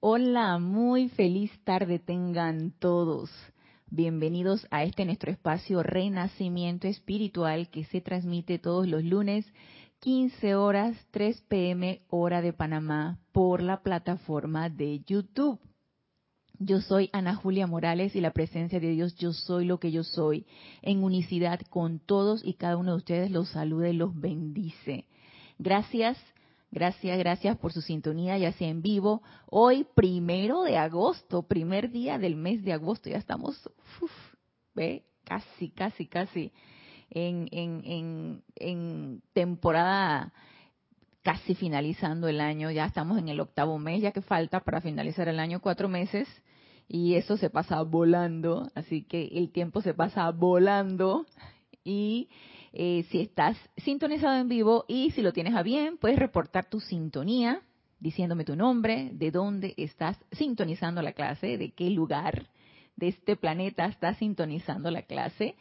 Hola, muy feliz tarde tengan todos. Bienvenidos a este nuestro espacio Renacimiento Espiritual que se transmite todos los lunes 15 horas 3 pm hora de Panamá por la plataforma de YouTube. Yo soy Ana Julia Morales y la presencia de Dios, yo soy lo que yo soy, en unicidad con todos y cada uno de ustedes los saluda y los bendice. Gracias Gracias, gracias por su sintonía, ya sea en vivo. Hoy, primero de agosto, primer día del mes de agosto, ya estamos, ve, casi, casi, casi en, en, en, en temporada casi finalizando el año, ya estamos en el octavo mes, ya que falta para finalizar el año cuatro meses y eso se pasa volando, así que el tiempo se pasa volando y eh, si estás sintonizado en vivo y si lo tienes a bien, puedes reportar tu sintonía diciéndome tu nombre, de dónde estás sintonizando la clase, de qué lugar de este planeta estás sintonizando la clase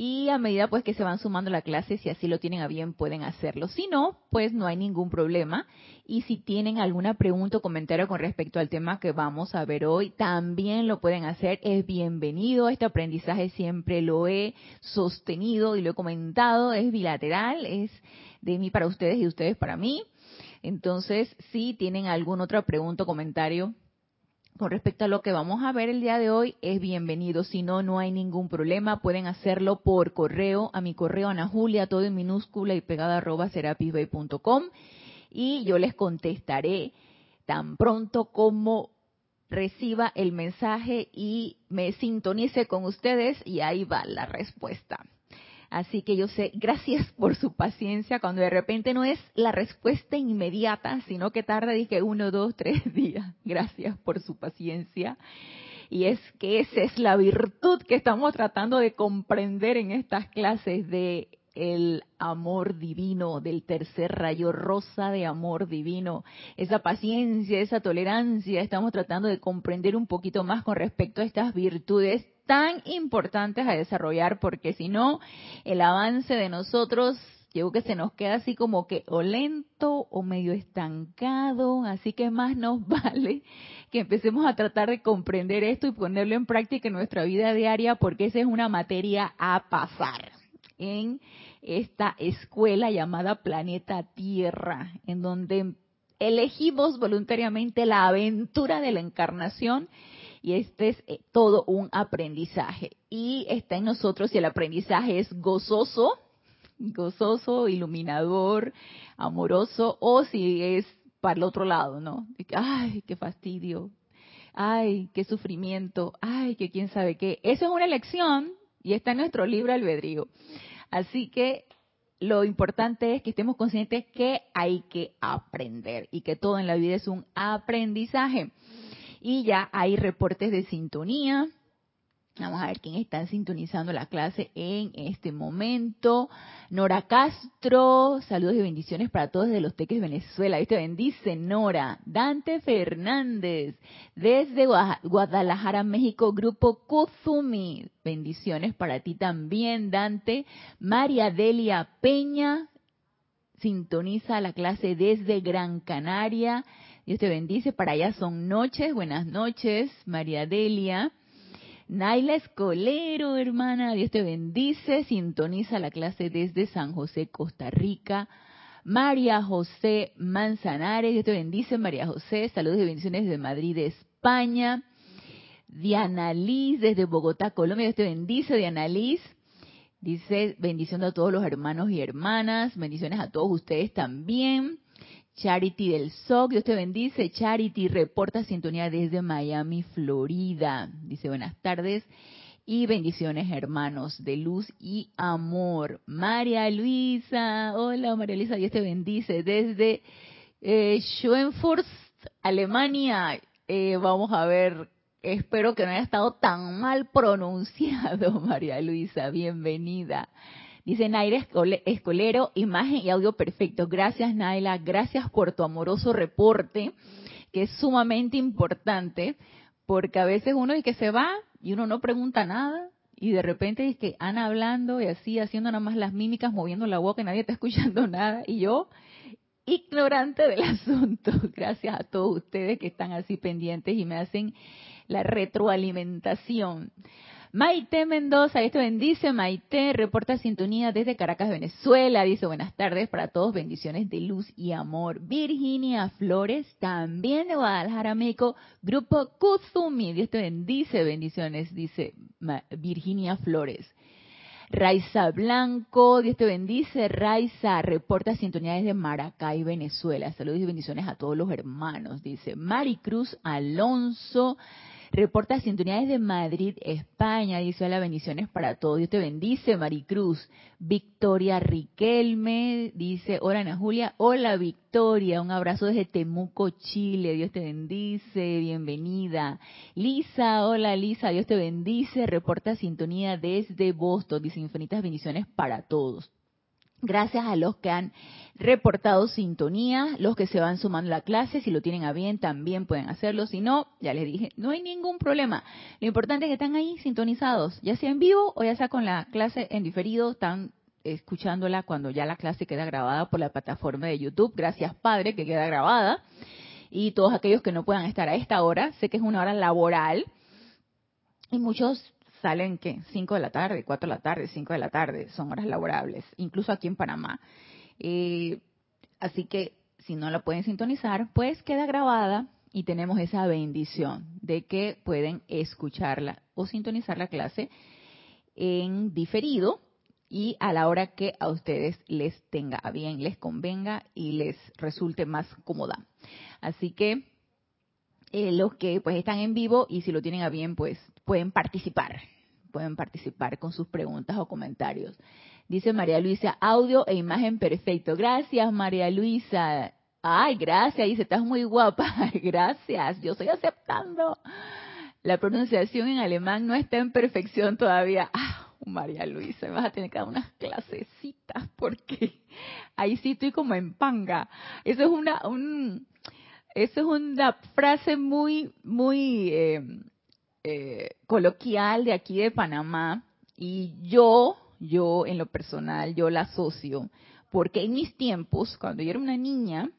y a medida pues que se van sumando la clase, si así lo tienen a bien, pueden hacerlo. Si no, pues no hay ningún problema. Y si tienen alguna pregunta o comentario con respecto al tema que vamos a ver hoy, también lo pueden hacer. Es bienvenido. Este aprendizaje siempre lo he sostenido y lo he comentado. Es bilateral, es de mí para ustedes y de ustedes para mí. Entonces, si tienen alguna otra pregunta o comentario, con respecto a lo que vamos a ver el día de hoy, es bienvenido. Si no, no hay ningún problema. Pueden hacerlo por correo a mi correo Ana Julia, todo en minúscula y pegada arroba serapisbay.com y yo les contestaré tan pronto como reciba el mensaje y me sintonice con ustedes y ahí va la respuesta. Así que yo sé, gracias por su paciencia cuando de repente no es la respuesta inmediata, sino que tarda, dije, uno, dos, tres días. Gracias por su paciencia. Y es que esa es la virtud que estamos tratando de comprender en estas clases de el amor divino, del tercer rayo rosa de amor divino, esa paciencia, esa tolerancia, estamos tratando de comprender un poquito más con respecto a estas virtudes tan importantes a desarrollar, porque si no, el avance de nosotros, yo que se nos queda así como que o lento o medio estancado, así que más nos vale que empecemos a tratar de comprender esto y ponerlo en práctica en nuestra vida diaria, porque esa es una materia a pasar en esta escuela llamada Planeta Tierra, en donde elegimos voluntariamente la aventura de la encarnación y este es eh, todo un aprendizaje. Y está en nosotros si el aprendizaje es gozoso, gozoso, iluminador, amoroso, o si es para el otro lado, ¿no? Ay, qué fastidio, ay, qué sufrimiento, ay, que quién sabe qué. Eso es una elección y está en nuestro libro albedrío. Así que lo importante es que estemos conscientes que hay que aprender y que todo en la vida es un aprendizaje. Y ya hay reportes de sintonía. Vamos a ver quién está sintonizando la clase en este momento. Nora Castro, saludos y bendiciones para todos desde Los Teques, Venezuela. Dios te bendice, Nora. Dante Fernández, desde Guadalajara, México, Grupo Kuzumi. Bendiciones para ti también, Dante. María Delia Peña, sintoniza la clase desde Gran Canaria. Dios te bendice. Para allá son noches. Buenas noches, María Delia. Naila Escolero, hermana, Dios te bendice. Sintoniza la clase desde San José, Costa Rica. María José Manzanares, Dios te bendice, María José. Saludos y bendiciones desde Madrid, España. Diana Liz desde Bogotá, Colombia. Dios te bendice, Diana Liz. Dice bendición a todos los hermanos y hermanas. Bendiciones a todos ustedes también. Charity del SOC, Dios te bendice. Charity reporta sintonía desde Miami, Florida. Dice buenas tardes y bendiciones hermanos de luz y amor. María Luisa, hola María Luisa, Dios te bendice desde eh, Alemania. Eh, vamos a ver, espero que no haya estado tan mal pronunciado María Luisa, bienvenida. Dice Naira Escolero, imagen y audio perfecto. Gracias Naila, gracias por tu amoroso reporte, que es sumamente importante, porque a veces uno es que se va y uno no pregunta nada, y de repente es que Ana hablando y así, haciendo nada más las mímicas, moviendo la boca y nadie está escuchando nada, y yo ignorante del asunto. Gracias a todos ustedes que están así pendientes y me hacen la retroalimentación. Maite Mendoza, esto bendice. Maite reporta sintonía desde Caracas, Venezuela. Dice buenas tardes para todos, bendiciones de luz y amor. Virginia Flores, también de Guadalajara, México. Grupo Kuzumi, Dios te bendice, bendiciones, dice Virginia Flores. Raiza Blanco, Dios te bendice. Raiza reporta sintonía desde Maracay, Venezuela. Saludos y bendiciones a todos los hermanos, dice Maricruz Alonso. Reporta sintonía desde Madrid, España. Dice hola, bendiciones para todos. Dios te bendice, Maricruz. Victoria Riquelme dice, hola Ana Julia. Hola Victoria, un abrazo desde Temuco, Chile. Dios te bendice, bienvenida. Lisa, hola Lisa, Dios te bendice. Reporta sintonía desde Boston. Dice infinitas bendiciones para todos. Gracias a los que han reportado sintonía, los que se van sumando a la clase, si lo tienen a bien también pueden hacerlo, si no, ya les dije, no hay ningún problema. Lo importante es que están ahí sintonizados, ya sea en vivo o ya sea con la clase en diferido, están escuchándola cuando ya la clase queda grabada por la plataforma de YouTube. Gracias Padre que queda grabada. Y todos aquellos que no puedan estar a esta hora, sé que es una hora laboral y muchos salen que 5 de la tarde, 4 de la tarde, 5 de la tarde, son horas laborables, incluso aquí en Panamá. Eh, así que si no la pueden sintonizar, pues queda grabada y tenemos esa bendición de que pueden escucharla o sintonizar la clase en diferido y a la hora que a ustedes les tenga bien, les convenga y les resulte más cómoda. Así que eh, los que pues están en vivo y si lo tienen a bien pues pueden participar, pueden participar con sus preguntas o comentarios. Dice María Luisa, audio e imagen perfecto. Gracias María Luisa. Ay, gracias, dice, estás muy guapa. gracias, yo estoy aceptando. La pronunciación en alemán no está en perfección todavía. Ah, María Luisa, vas a tener que dar unas clasecitas porque ahí sí estoy como en panga. Eso es una, un, eso es una frase muy, muy eh, eh, coloquial de aquí de Panamá y yo, yo en lo personal, yo la asocio porque en mis tiempos, cuando yo era una niña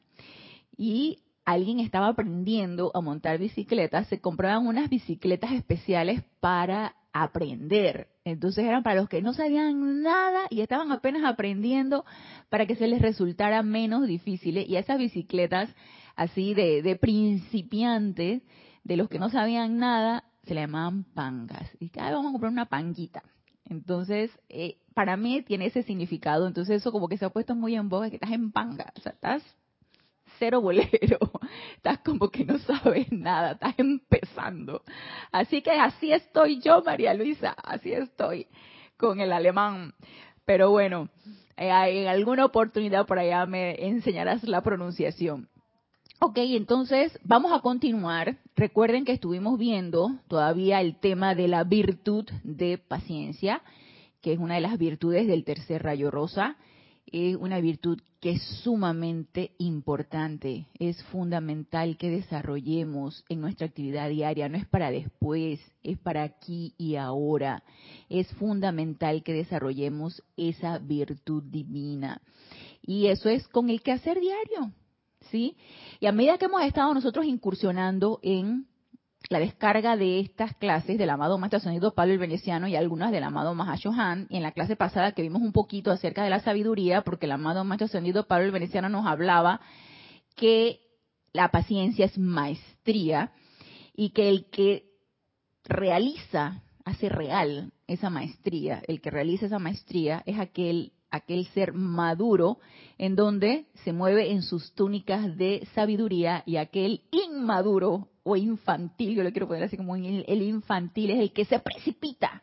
y alguien estaba aprendiendo a montar bicicletas, se compraban unas bicicletas especiales para aprender. Entonces eran para los que no sabían nada y estaban apenas aprendiendo para que se les resultara menos difícil. Y esas bicicletas así de, de principiantes, de los que no sabían nada, se le llamaban pangas. Y cada vamos a comprar una panguita. Entonces, eh, para mí tiene ese significado. Entonces, eso como que se ha puesto muy en boga, que estás en panga. O sea, estás cero bolero. Estás como que no sabes nada, estás empezando. Así que así estoy yo, María Luisa. Así estoy con el alemán. Pero bueno, eh, en alguna oportunidad por allá me enseñarás la pronunciación. Ok, entonces vamos a continuar. Recuerden que estuvimos viendo todavía el tema de la virtud de paciencia, que es una de las virtudes del tercer rayo rosa. Es una virtud que es sumamente importante, es fundamental que desarrollemos en nuestra actividad diaria, no es para después, es para aquí y ahora. Es fundamental que desarrollemos esa virtud divina. Y eso es con el quehacer diario, ¿sí? Y a medida que hemos estado nosotros incursionando en la descarga de estas clases del amado Maestro Ascendido Pablo el Veneciano y algunas del amado Mahashohan, y en la clase pasada que vimos un poquito acerca de la sabiduría, porque el amado Maestro Ascendido Pablo el Veneciano nos hablaba que la paciencia es maestría y que el que realiza, hace real esa maestría, el que realiza esa maestría es aquel aquel ser maduro en donde se mueve en sus túnicas de sabiduría y aquel inmaduro o infantil, yo lo quiero poner así como el infantil, es el que se precipita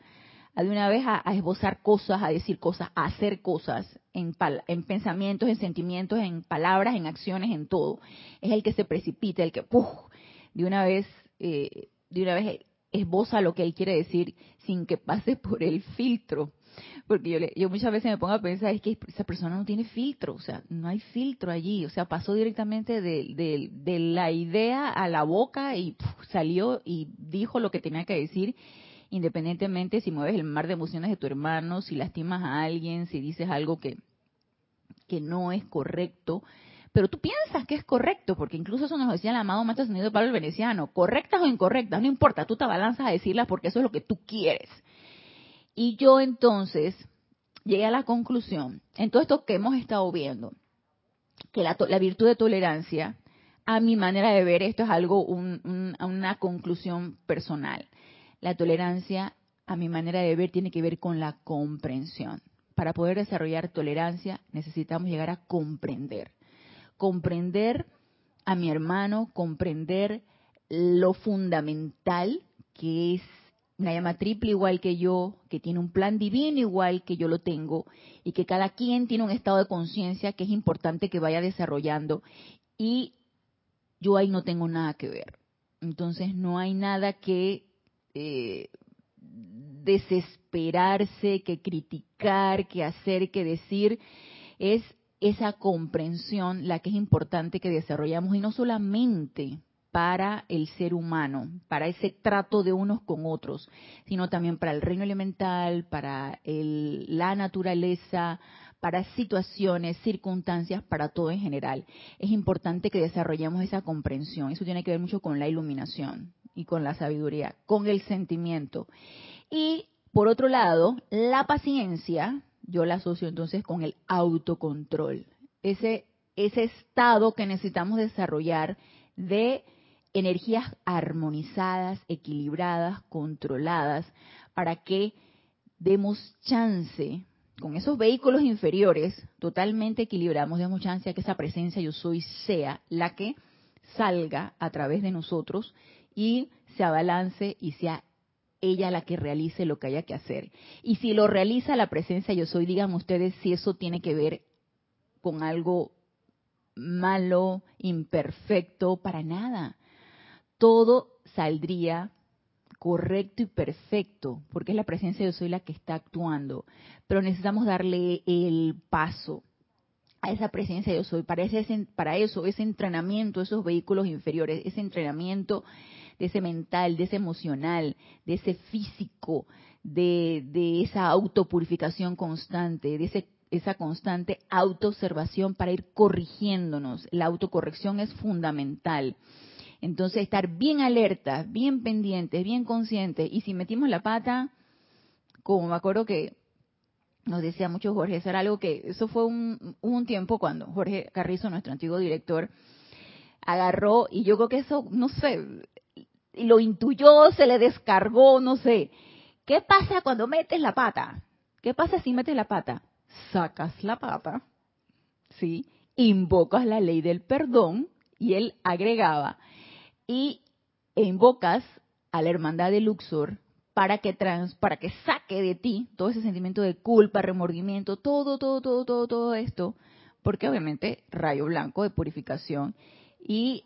de una vez a, esbozar cosas, a decir cosas, a hacer cosas en, en pensamientos, en sentimientos, en palabras, en acciones, en todo. Es el que se precipita, el que de una vez, eh, de una vez esboza lo que él quiere decir sin que pase por el filtro porque yo, yo muchas veces me pongo a pensar, es que esa persona no tiene filtro, o sea, no hay filtro allí, o sea, pasó directamente de, de, la idea a la boca y salió y dijo lo que tenía que decir, independientemente si mueves el mar de emociones de tu hermano, si lastimas a alguien, si dices algo que, no es correcto, pero tú piensas que es correcto, porque incluso eso nos decía el amado Maestro Ascendido Pablo el Veneciano, correctas o incorrectas, no importa, tú te abalanzas a decirlas porque eso es lo que tú quieres. Y yo entonces llegué a la conclusión, en todo esto que hemos estado viendo, que la, virtud de tolerancia, a mi manera de ver, esto es algo, una conclusión personal. La tolerancia, a mi manera de ver, tiene que ver con la comprensión. Para poder desarrollar tolerancia necesitamos llegar a comprender. Comprender a mi hermano, comprender lo fundamental que es una llama triple igual que yo, que tiene un plan divino igual que yo lo tengo, y que cada quien tiene un estado de conciencia que es importante que vaya desarrollando, y yo ahí no tengo nada que ver. Entonces no hay nada que eh, desesperarse, que criticar, que hacer, que decir, es esa comprensión la que es importante que desarrollamos, y no solamente para el ser humano, para ese trato de unos con otros, sino también para el reino elemental, para la naturaleza, para situaciones, circunstancias, para todo en general. Es importante que desarrollemos esa comprensión. Eso tiene que ver mucho con la iluminación y con la sabiduría, con el sentimiento. Y por otro lado, la paciencia, yo la asocio entonces con el autocontrol. Ese, ese estado que necesitamos desarrollar de energías armonizadas, equilibradas, controladas, para que demos chance con esos vehículos inferiores totalmente equilibrados, demos chance a que esa presencia yo soy sea la que salga a través de nosotros y se abalance y sea ella la que realice lo que haya que hacer. Y si lo realiza la presencia yo soy, digan ustedes si eso tiene que ver con algo malo, imperfecto, para nada todo saldría correcto y perfecto, porque es la presencia de yo soy la que está actuando. Pero necesitamos darle el paso a esa presencia de yo soy, para, ese, para eso, ese entrenamiento, esos vehículos inferiores, ese entrenamiento de ese mental, de ese emocional, de ese físico, de, de esa autopurificación constante, de ese, esa constante autoobservación para ir corrigiéndonos. La autocorrección es fundamental. Entonces, estar bien alertas, bien pendientes, bien conscientes. Y si metimos la pata, como me acuerdo que nos decía mucho Jorge, eso era algo que, eso fue un, un tiempo cuando Jorge Carrizo, nuestro antiguo director, agarró, y yo creo que eso, no sé, lo intuyó, se le descargó, no sé. ¿Qué pasa cuando metes la pata? ¿Qué pasa si metes la pata? Sacas la pata, ¿sí? Invocas la ley del perdón, y él agregaba, y invocas a la hermandad de Luxor para que trans, para que saque de ti todo ese sentimiento de culpa, remordimiento, todo, todo, todo, todo, todo esto, porque obviamente rayo blanco de purificación y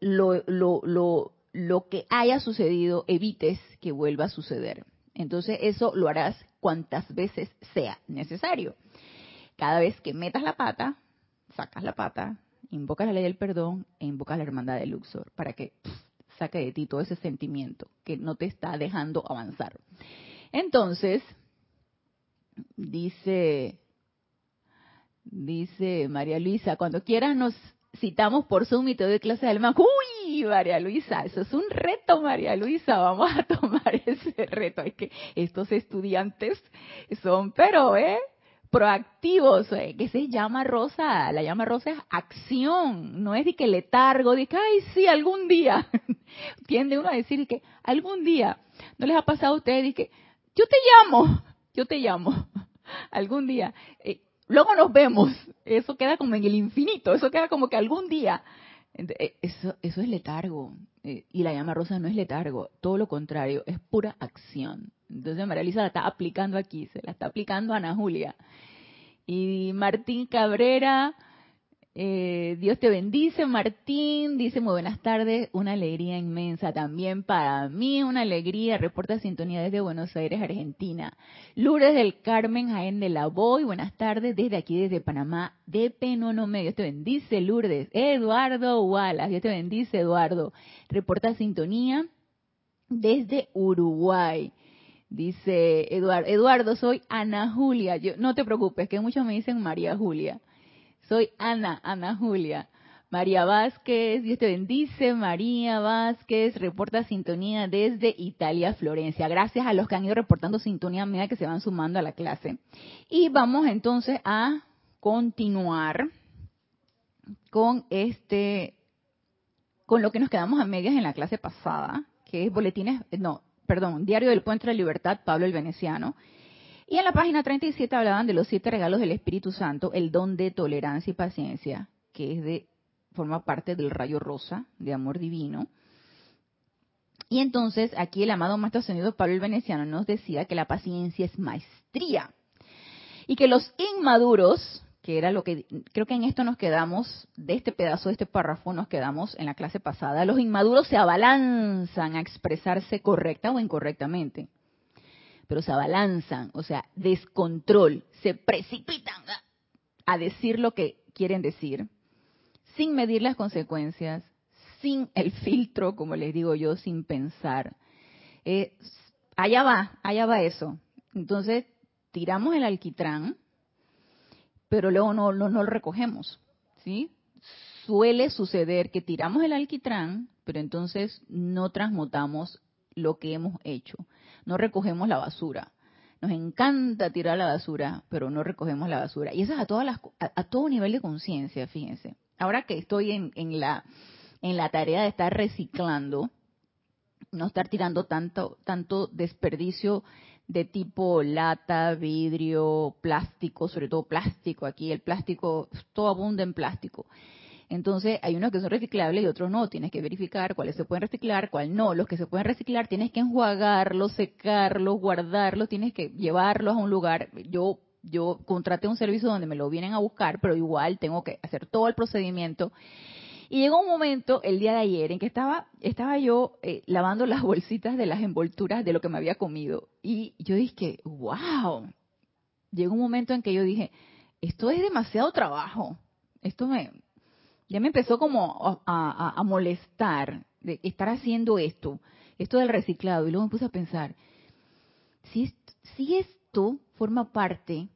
lo, lo, lo, lo que haya sucedido evites que vuelva a suceder. Entonces eso lo harás cuantas veces sea necesario. Cada vez que metas la pata, sacas la pata, invocas la ley del perdón e invocas la hermandad de Luxor para que saque de ti todo ese sentimiento que no te está dejando avanzar. Entonces, dice, dice María Luisa, cuando quieras nos citamos por Zoom y te doy clase de alma. Uy, María Luisa, eso es un reto, María Luisa. Vamos a tomar ese reto. Es que estos estudiantes son, pero, ¿eh? Proactivos, eh, que se llama rosa, la llama rosa es acción, no es de que letargo, de que, ay, sí, algún día. Tiende uno a decir que algún día, ¿no les ha pasado a ustedes? que yo te llamo, yo te llamo, algún día. Eh, luego nos vemos, eso queda como en el infinito, eso queda como que algún día. Eh, eso, eso es letargo. Y la llama rosa no es letargo, todo lo contrario, es pura acción. Entonces María Luisa la está aplicando aquí, se la está aplicando a Ana Julia. Y Martín Cabrera, eh, Dios te bendice, Martín, dice muy buenas tardes, una alegría inmensa también para mí, una alegría, reporta sintonía desde Buenos Aires, Argentina. Lourdes del Carmen Jaén de la Boy, buenas tardes desde aquí, desde Panamá, de Penónome, Dios te bendice, Lourdes. Eduardo Wallace, Dios te bendice, Eduardo, reporta sintonía desde Uruguay. Dice Eduardo, Eduardo, soy Ana Julia. Yo, no te preocupes, que muchos me dicen María Julia. Soy Ana, Ana Julia. María Vázquez, Dios te bendice. María Vázquez reporta sintonía desde Italia, Florencia. Gracias a los que han ido reportando sintonía a que se van sumando a la clase. Y vamos entonces a continuar con este, con lo que nos quedamos a medias en la clase pasada, que es boletines, no, perdón, Diario del Puente de la Libertad, Pablo el Veneciano. Y en la página 37 hablaban de los siete regalos del Espíritu Santo, el don de tolerancia y paciencia, que es de forma parte del rayo rosa de amor divino. Y entonces aquí el amado Maestro Ascendido Pablo el Veneciano nos decía que la paciencia es maestría y que los inmaduros, que era lo que creo que en esto nos quedamos, de este pedazo, de este párrafo nos quedamos en la clase pasada, los inmaduros se abalanzan a expresarse correcta o incorrectamente, pero se abalanzan, o sea, descontrol, se precipitan a decir lo que quieren decir sin medir las consecuencias, sin el filtro, como les digo yo, sin pensar. Eh, allá va, allá va eso. Entonces, tiramos el alquitrán, pero luego no, no, no lo recogemos, ¿sí? Suele suceder que tiramos el alquitrán, pero entonces no transmutamos lo que hemos hecho, no recogemos la basura. Nos encanta tirar la basura, pero no recogemos la basura. Y eso es a, todas las, a todo nivel de conciencia, fíjense ahora que estoy en, en, la, en la tarea de estar reciclando, no estar tirando tanto, tanto desperdicio de tipo lata, vidrio, plástico, sobre todo plástico. Aquí el plástico, todo abunda en plástico. Entonces, hay unos que son reciclables y otros no. Tienes que verificar cuáles se pueden reciclar, cuáles no. Los que se pueden reciclar, tienes que enjuagarlos, secarlos, guardarlos, tienes que llevarlos a un lugar. Yo yo contraté un servicio donde me lo vienen a buscar, pero igual tengo que hacer todo el procedimiento. Y llegó un momento, el día de ayer, en que estaba, estaba yo eh, lavando las bolsitas de las envolturas de lo que me había comido. Y yo dije, wow. Llegó un momento en que yo dije, esto es demasiado trabajo. Esto me, ya me empezó como a, molestar de estar haciendo esto, esto del reciclado. Y luego me puse a pensar, si, si esto forma parte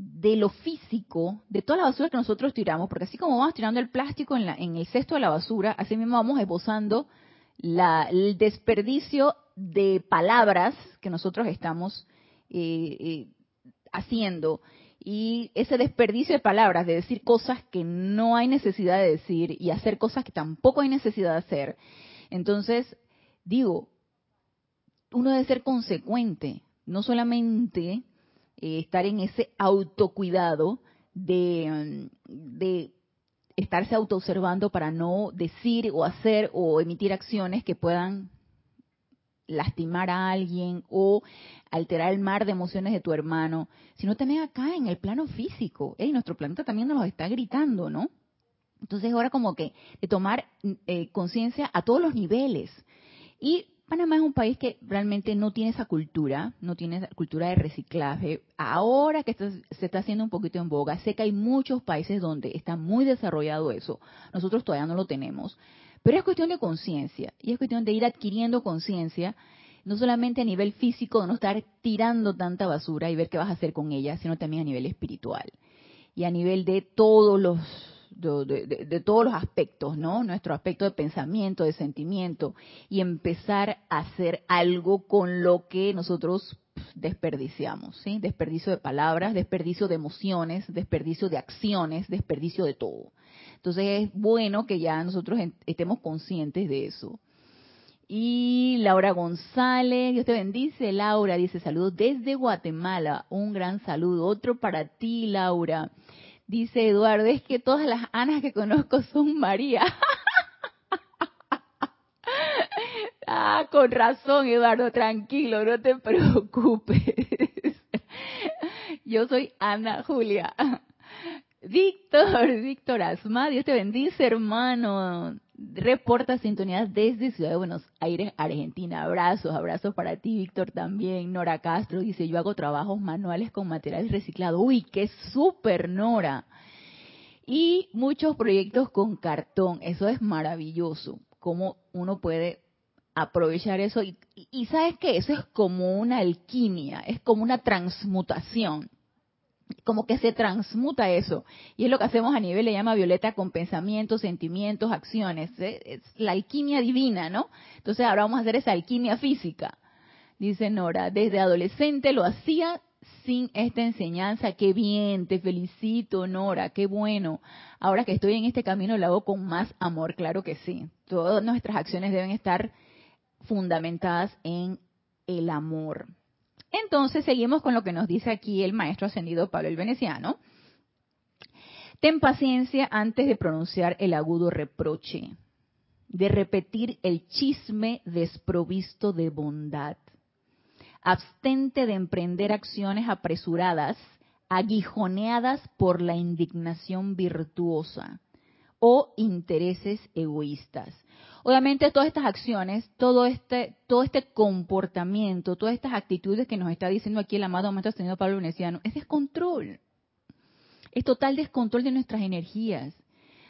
de lo físico, de toda la basura que nosotros tiramos, porque así como vamos tirando el plástico en, la, en el cesto de la basura, así mismo vamos esbozando la, el desperdicio de palabras que nosotros estamos eh, eh, haciendo. Y ese desperdicio de palabras, de decir cosas que no hay necesidad de decir y hacer cosas que tampoco hay necesidad de hacer. Entonces, digo, uno debe ser consecuente, no solamente eh, estar en ese autocuidado de, de estarse autoobservando para no decir o hacer o emitir acciones que puedan lastimar a alguien o alterar el mar de emociones de tu hermano, sino también acá en el plano físico. nuestro planeta también nos está gritando, ¿no? Entonces ahora como que de tomar eh, conciencia a todos los niveles. Y Panamá es un país que realmente no tiene esa cultura, no tiene esa cultura de reciclaje. Ahora que se está haciendo un poquito en boga, sé que hay muchos países donde está muy desarrollado eso. Nosotros todavía no lo tenemos. Pero es cuestión de conciencia y es cuestión de ir adquiriendo conciencia, no solamente a nivel físico, de no estar tirando tanta basura y ver qué vas a hacer con ella, sino también a nivel espiritual y a nivel de todos los de, todos los aspectos, ¿no? Nuestro aspecto de pensamiento, de sentimiento, y empezar a hacer algo con lo que nosotros desperdiciamos, ¿sí? Desperdicio de palabras, desperdicio de emociones, desperdicio de acciones, desperdicio de todo. Entonces es bueno que ya nosotros estemos conscientes de eso. Y Laura González, Dios te bendice, Laura, dice saludos desde Guatemala, un gran saludo, otro para ti, Laura. Dice Eduardo, es que todas las Anas que conozco son María. ah, con razón, Eduardo, tranquilo, no te preocupes. Yo soy Ana Julia. Víctor, Víctor Asma, Dios te bendice, hermano reporta sintonía desde Ciudad de Buenos Aires, Argentina. Abrazos, abrazos para ti, Víctor, también. Nora Castro dice, yo hago trabajos manuales con materiales reciclados. Uy, qué súper, Nora. Y muchos proyectos con cartón. Eso es maravilloso. Cómo uno puede aprovechar eso. Y, y sabes que eso es como una alquimia, es como una transmutación. Como que se transmuta eso. Y es lo que hacemos a nivel, le llama Violeta, con pensamientos, sentimientos, acciones. Es la alquimia divina, ¿no? Entonces ahora vamos a hacer esa alquimia física. Dice Nora, desde adolescente lo hacía sin esta enseñanza. Qué bien, te felicito, Nora, qué bueno. Ahora que estoy en este camino lo hago con más amor, claro que sí. Todas nuestras acciones deben estar fundamentadas en el amor. Entonces seguimos con lo que nos dice aquí el maestro ascendido Pablo el Veneciano. Ten paciencia antes de pronunciar el agudo reproche, de repetir el chisme desprovisto de bondad. Abstente de emprender acciones apresuradas, aguijoneadas por la indignación virtuosa o intereses egoístas. Obviamente todas estas acciones, todo este, todo este comportamiento, todas estas actitudes que nos está diciendo aquí el amado maestro Señor Pablo Veneciano, es descontrol. Es total descontrol de nuestras energías.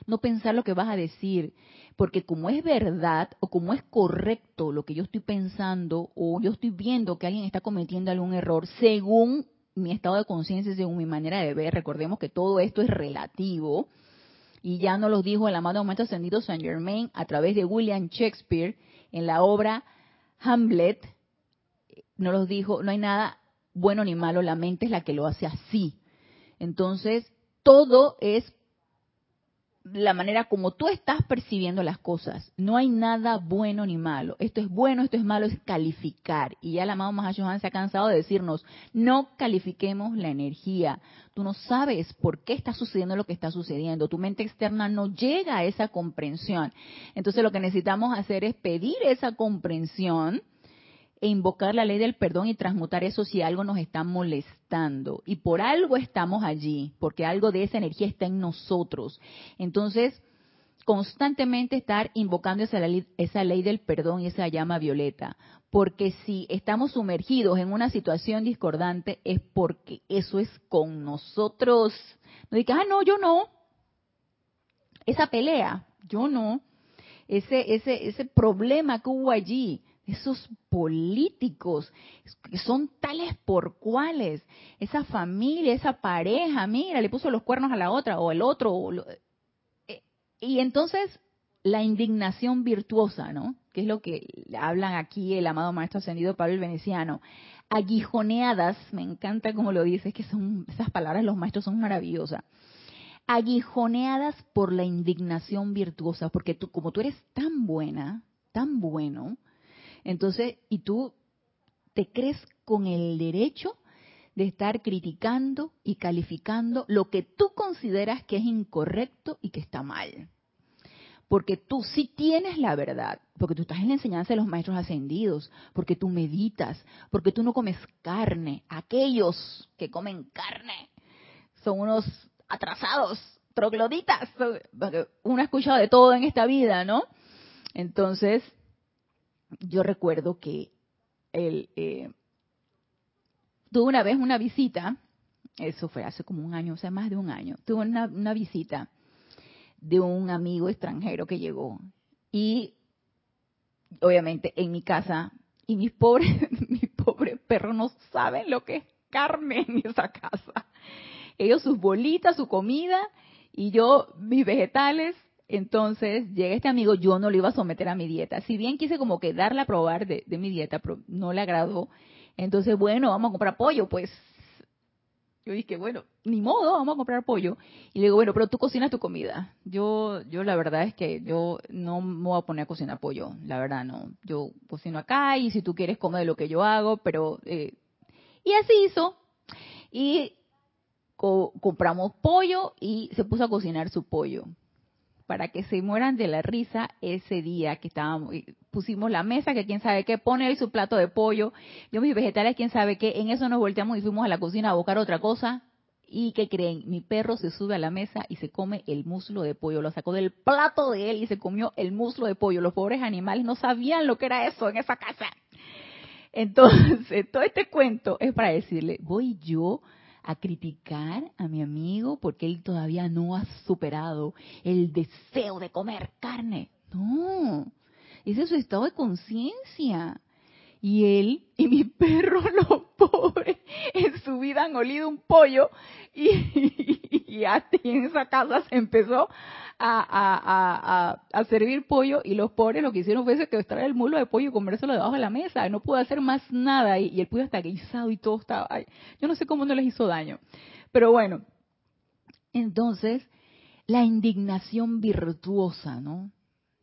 No pensar lo que vas a decir, porque como es verdad o como es correcto lo que yo estoy pensando o yo estoy viendo que alguien está cometiendo algún error según mi estado de conciencia, según mi manera de ver, recordemos que todo esto es relativo, y ya nos lo dijo el amado momento ascendido Saint Germain a través de William Shakespeare en la obra Hamlet, nos lo dijo, no hay nada bueno ni malo, la mente es la que lo hace así. Entonces, todo es la manera como tú estás percibiendo las cosas. No hay nada bueno ni malo. Esto es bueno, esto es malo, es calificar. Y ya el amado Mahashohan se ha cansado de decirnos, no califiquemos la energía. Tú no sabes por qué está sucediendo lo que está sucediendo. Tu mente externa no llega a esa comprensión. Entonces lo que necesitamos hacer es pedir esa comprensión e invocar la ley del perdón y transmutar eso si algo nos está molestando. Y por algo estamos allí, porque algo de esa energía está en nosotros. Entonces, constantemente estar invocando esa ley, esa ley del perdón y esa llama violeta. Porque si estamos sumergidos en una situación discordante es porque eso es con nosotros. No digas, ah, no, yo no. Esa pelea, yo no. Ese, ese, ese problema que hubo allí, esos políticos que son tales por cuales, esa familia, esa pareja, mira, le puso los cuernos a la otra o el otro. Eh, y entonces la indignación virtuosa, ¿no? Que es lo que hablan aquí el amado maestro ascendido Pablo el Veneciano. Aguijoneadas, me encanta como lo dice, es que son esas palabras los maestros son maravillosas. Aguijoneadas por la indignación virtuosa, porque tú como tú eres tan buena, tan bueno, entonces, y tú te crees con el derecho de estar criticando y calificando lo que tú consideras que es incorrecto y que está mal. Porque tú sí tienes la verdad, porque tú estás en la enseñanza de los maestros ascendidos, porque tú meditas, porque tú no comes carne. Aquellos que comen carne son unos atrasados, trogloditas. Uno ha escuchado de todo en esta vida, ¿no? Entonces, yo recuerdo que él eh, tuvo una vez una visita, eso fue hace como un año, o sea, más de un año, tuvo una, una visita de un amigo extranjero que llegó y obviamente en mi casa y mis pobres mis pobres perros no saben lo que es carne en esa casa. Ellos sus bolitas, su comida y yo mis vegetales entonces llega este amigo, yo no lo iba a someter a mi dieta. Si bien quise como que darle a probar de, mi dieta, pero no le agradó. Entonces, bueno, vamos a comprar pollo, pues. Yo dije, bueno, ni modo, vamos a comprar pollo. Y le digo, bueno, pero tú cocinas tu comida. Yo, yo la verdad es que yo no me voy a poner a cocinar pollo, la verdad no. Yo cocino acá y si tú quieres comer lo que yo hago, pero... Eh, y así hizo. Y compramos pollo y se puso a cocinar su pollo para que se mueran de la risa ese día que estábamos, pusimos la mesa, que quién sabe qué, pone ahí su plato de pollo, yo mis vegetales, quién sabe qué, en eso nos volteamos y fuimos a la cocina a buscar otra cosa, y ¿qué creen? Mi perro se sube a la mesa y se come el muslo de pollo, lo sacó del plato de él y se comió el muslo de pollo, los pobres animales no sabían lo que era eso en esa casa. Entonces, todo este cuento es para decirle, voy yo a criticar a mi amigo porque él todavía no ha superado el deseo de comer carne. No, ese es su estado de conciencia. Y él y mi perro, los pobres, en su vida han olido un pollo y, y, en esa casa se empezó a, a, servir pollo y los pobres lo que hicieron fue secuestrar el mulo de pollo y comérselo debajo de la mesa. No pudo hacer más nada y, el pollo está guisado y todo estaba... yo no sé cómo no les hizo daño. Pero bueno, entonces la indignación virtuosa, ¿no?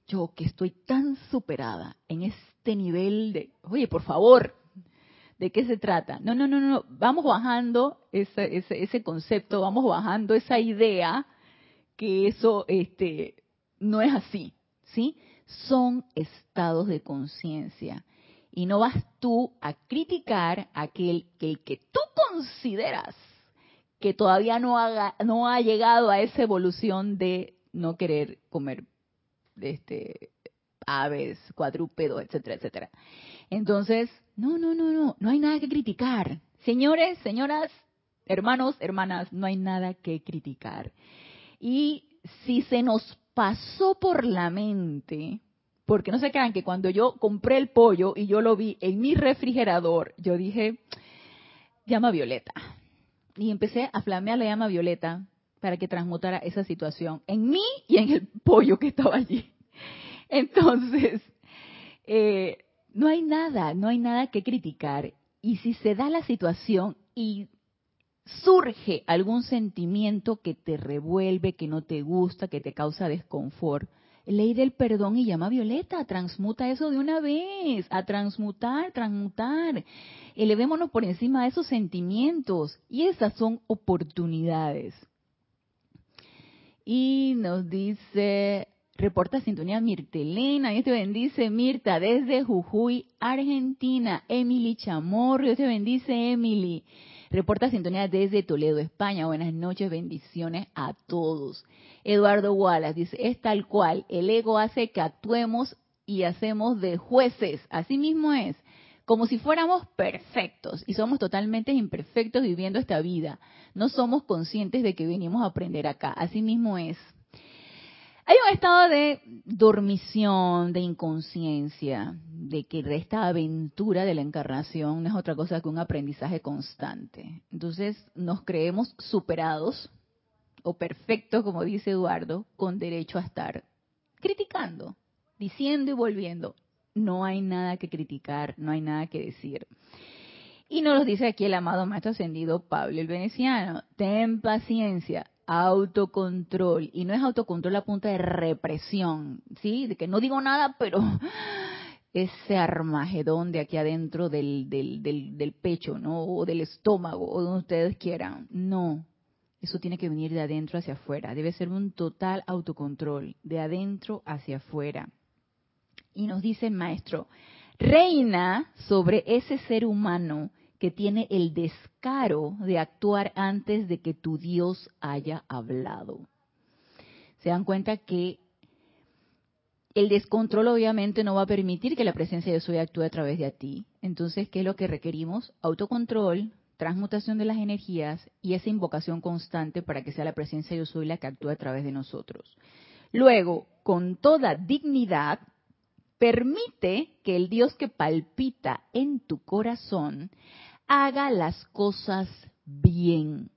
Yo que estoy tan superada en este nivel de, oye, por favor, ¿de qué se trata? No, no, no, no, vamos bajando ese, concepto, vamos bajando esa idea que eso este, no es así, ¿sí? Son estados de conciencia. Y no vas tú a criticar aquel que el tú consideras que todavía no, haga, no ha llegado a esa evolución de no querer comer este, aves, cuadrúpedos, etcétera, etcétera. Entonces, no, no, no, no, no hay nada que criticar. Señores, señoras, hermanos, hermanas, no hay nada que criticar. Y si se nos pasó por la mente, porque no se crean que cuando yo compré el pollo y yo lo vi en mi refrigerador, yo dije, llama Violeta, y empecé a flamear la llama violeta para que transmutara esa situación en mí y en el pollo que estaba allí. Entonces, eh, no hay nada, no hay nada que criticar. Y si se da la situación y surge algún sentimiento que te revuelve, que no te gusta, que te causa desconfort, ley del perdón y llama Violeta, transmuta eso de una vez, a transmutar, transmutar. Elevémonos por encima de esos sentimientos y esas son oportunidades. Y nos dice, reporta sintonía Mirtelena, Dios te bendice Mirta, desde Jujuy, Argentina, Emily Chamorro, Dios te bendice Emily. Reporta sintonía desde Toledo, España. Buenas noches, bendiciones a todos. Eduardo Wallace dice, es tal cual, el ego hace que actuemos y hacemos de jueces. Así mismo es, como si fuéramos perfectos y somos totalmente imperfectos viviendo esta vida. No somos conscientes de que venimos a aprender acá. Así mismo es. Hay un estado de dormición, de inconsciencia, de que esta aventura de la encarnación no es otra cosa que un aprendizaje constante. Entonces nos creemos superados o perfectos, como dice Eduardo, con derecho a estar criticando, diciendo y volviendo. No hay nada que criticar, no hay nada que decir. Y nos lo dice aquí el amado Maestro Ascendido Pablo el Veneciano. Ten paciencia, autocontrol. Y no es autocontrol a punta de represión, ¿sí? De que no digo nada, pero ese armagedón de aquí adentro del, del, del, del pecho, ¿no? O del estómago, o donde ustedes quieran. No. Eso tiene que venir de adentro hacia afuera. Debe ser un total autocontrol, de adentro hacia afuera. Y nos dice el maestro, reina sobre ese ser humano que tiene el descaro de actuar antes de que tu Dios haya hablado. Se dan cuenta que el descontrol obviamente no va a permitir que la presencia de Soy actúe a través de ti. Entonces, ¿qué es lo que requerimos? Autocontrol, transmutación de las energías y esa invocación constante para que sea la presencia de Soy la que actúe a través de nosotros. Luego, con toda dignidad, permite que el Dios que palpita en tu corazón haga las cosas bien.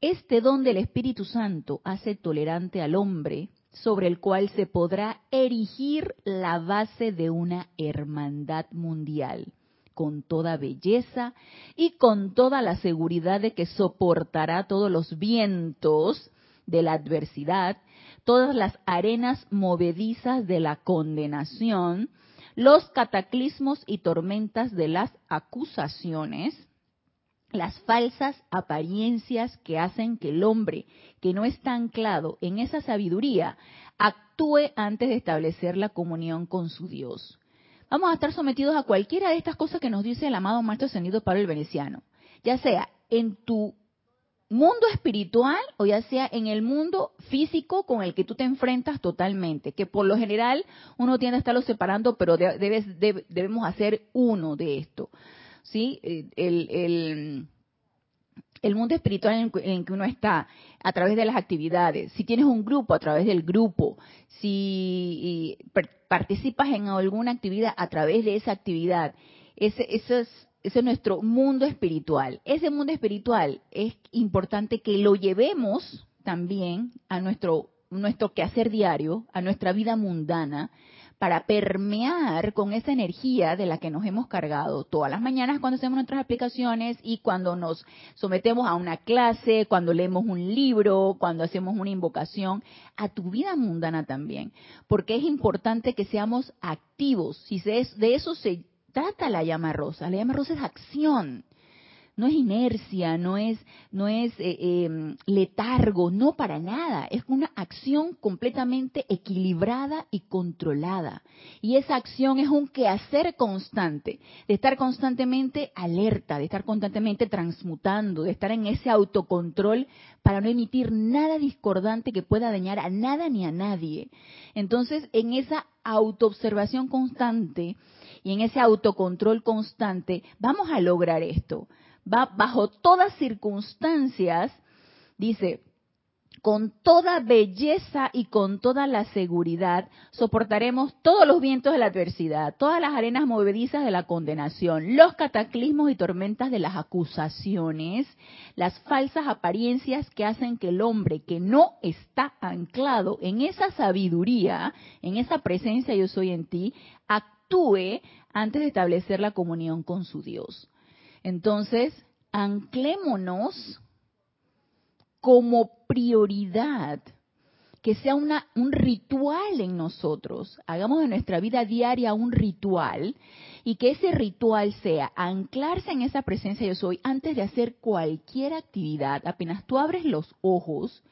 Este don del Espíritu Santo hace tolerante al hombre, sobre el cual se podrá erigir la base de una hermandad mundial, con toda belleza y con toda la seguridad de que soportará todos los vientos de la adversidad, todas las arenas movedizas de la condenación, los cataclismos y tormentas de las acusaciones, las falsas apariencias que hacen que el hombre que no está anclado en esa sabiduría actúe antes de establecer la comunión con su Dios. Vamos a estar sometidos a cualquiera de estas cosas que nos dice el amado Maestro Ascendido Pablo el Veneciano, ya sea en tu mundo espiritual o ya sea en el mundo físico con el que tú te enfrentas totalmente, que por lo general uno tiende a estarlo separando, pero debes, debemos hacer uno de esto. ¿sí? El, el, mundo espiritual en, el que uno está, a través de las actividades, si tienes un grupo, a través del grupo, si participas en alguna actividad, a través de esa actividad, ese, esas ese es nuestro mundo espiritual. Ese mundo espiritual es importante que lo llevemos también a nuestro, nuestro quehacer diario, a nuestra vida mundana, para permear con esa energía de la que nos hemos cargado todas las mañanas cuando hacemos nuestras aplicaciones y cuando nos sometemos a una clase, cuando leemos un libro, cuando hacemos una invocación, a tu vida mundana también. Porque es importante que seamos activos. Si de eso se trata la llama rosa, la llama rosa es acción no es inercia, no es, no es eh, em, letargo, no para nada. Es una acción completamente equilibrada y controlada. Y esa acción es un quehacer constante, de estar constantemente alerta, de estar constantemente transmutando, de estar en ese autocontrol para no emitir nada discordante que pueda dañar a nada ni a nadie. Entonces, en esa autoobservación constante y en ese autocontrol constante, vamos a lograr esto. Bajo todas circunstancias, dice, con toda belleza y con toda la seguridad soportaremos todos los vientos de la adversidad, todas las arenas movedizas de la condenación, los cataclismos y tormentas de las acusaciones, las falsas apariencias que hacen que el hombre que no está anclado en esa sabiduría, en esa presencia yo soy en ti, antes de establecer la comunión con su Dios. Entonces, anclémonos como prioridad, que sea un ritual en nosotros. Hagamos de nuestra vida diaria un ritual y que ese ritual sea anclarse en esa presencia yo soy antes de hacer cualquier actividad. Apenas tú abres los ojos,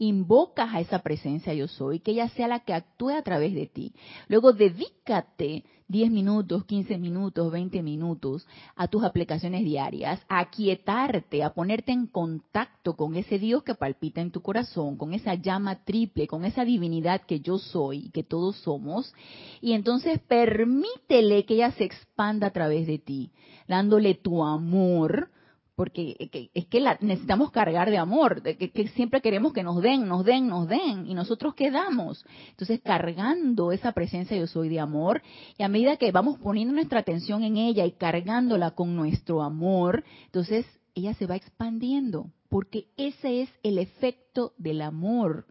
invocas a esa presencia yo soy, que ella sea la que actúe a través de ti. Luego dedícate 10 minutos, 15 minutos, 20 minutos a tus aplicaciones diarias, a quietarte, a ponerte en contacto con ese Dios que palpita en tu corazón, con esa llama triple, con esa divinidad que yo soy y que todos somos, y entonces permítele que ella se expanda a través de ti, dándole tu amor, porque es que la, necesitamos cargar de amor, que, que, siempre queremos que nos den, nos den, nos den, y nosotros quedamos. Entonces, cargando esa presencia yo soy de amor, y a medida que vamos poniendo nuestra atención en ella y cargándola con nuestro amor, entonces ella se va expandiendo, porque ese es el efecto del amor.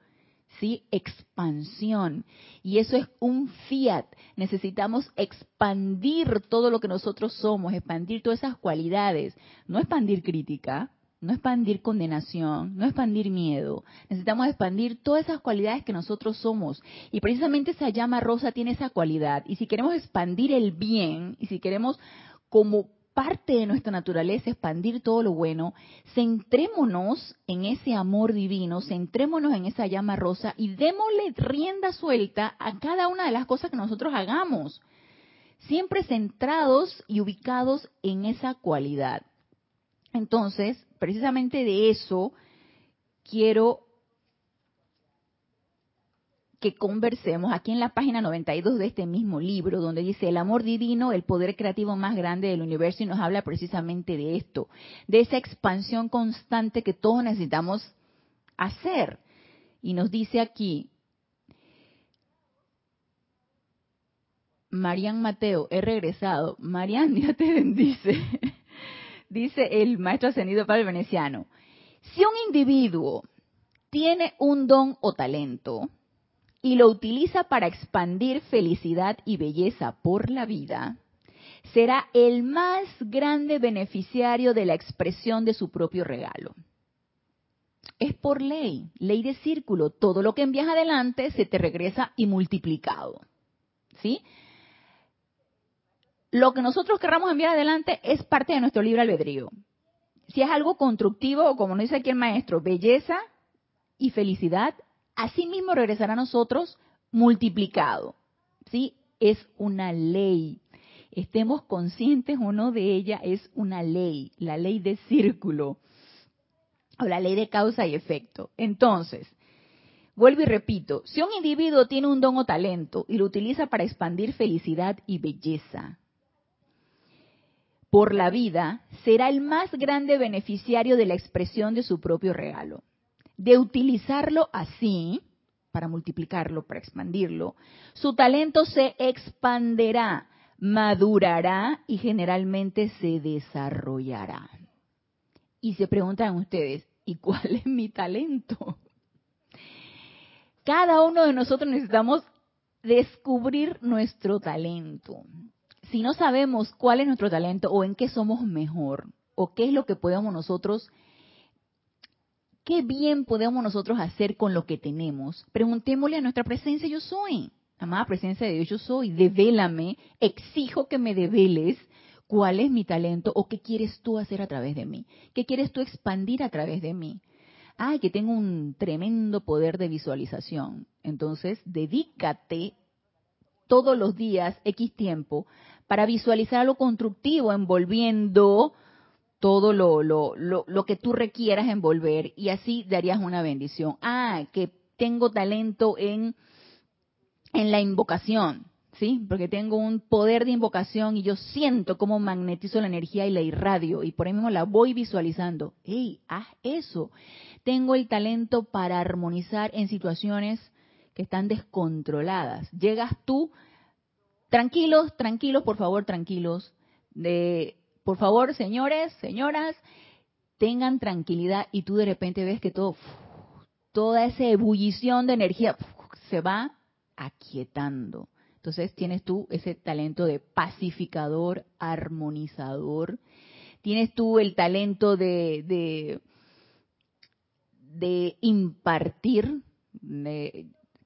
¿Sí? Expansión. Y eso es un fiat. Necesitamos expandir todo lo que nosotros somos, expandir todas esas cualidades. No expandir crítica, no expandir condenación, no expandir miedo. Necesitamos expandir todas esas cualidades que nosotros somos. Y precisamente esa llama rosa tiene esa cualidad. Y si queremos expandir el bien, y si queremos como parte de nuestra naturaleza expandir todo lo bueno, centrémonos en ese amor divino, centrémonos en esa llama rosa y démosle rienda suelta a cada una de las cosas que nosotros hagamos, siempre centrados y ubicados en esa cualidad. Entonces, precisamente de eso quiero que conversemos aquí en la página 92 de este mismo libro, donde dice el amor divino, el poder creativo más grande del universo, y nos habla precisamente de esto, de esa expansión constante que todos necesitamos hacer. Y nos dice aquí, Marian Mateo, he regresado. Marian, Dios te bendice. dice el maestro ascendido para el veneciano. Si un individuo tiene un don o talento, y lo utiliza para expandir felicidad y belleza por la vida, será el más grande beneficiario de la expresión de su propio regalo. Es por ley, ley de círculo, todo lo que envías adelante se te regresa y multiplicado. ¿Sí? Lo que nosotros querramos enviar adelante es parte de nuestro libre albedrío. Si es algo constructivo, o como nos dice aquí el maestro, belleza y felicidad, así mismo regresará a nosotros multiplicado. ¿Sí? Es una ley. Estemos conscientes o no de ella, es una ley, la ley de círculo o la ley de causa y efecto. Entonces, vuelvo y repito, si un individuo tiene un don o talento y lo utiliza para expandir felicidad y belleza por la vida, será el más grande beneficiario de la expresión de su propio regalo de utilizarlo así, para multiplicarlo, para expandirlo, su talento se expanderá madurará y generalmente se desarrollará. Y se preguntan ustedes, ¿y cuál es mi talento? Cada uno de nosotros necesitamos descubrir nuestro talento. Si no sabemos cuál es nuestro talento o en qué somos mejor o qué es lo que podemos nosotros, qué bien podemos nosotros hacer con lo que tenemos, preguntémosle a nuestra presencia yo soy. Amada presencia de Dios, yo soy, devélame, exijo que me develes cuál es mi talento o qué quieres tú hacer a través de mí, qué quieres tú expandir a través de mí. Ay, que tengo un tremendo poder de visualización. Entonces, dedícate todos los días, X tiempo, para visualizar algo constructivo, envolviendo todo lo, lo, lo, lo que tú requieras envolver y así darías una bendición. Ah, que tengo talento en en la invocación, ¿sí? Porque tengo un poder de invocación y yo siento cómo magnetizo la energía y la irradio y por ahí mismo la voy visualizando. ¡Ey, haz eso! Tengo el talento para armonizar en situaciones que están descontroladas. Llegas tú, tranquilos, tranquilos, por favor, tranquilos. De, por favor, señores, señoras, tengan tranquilidad y tú de repente ves que todo, toda esa ebullición de energía se va aquietando. Entonces tienes tú ese talento de pacificador, armonizador. Tienes tú el talento de, de, de impartir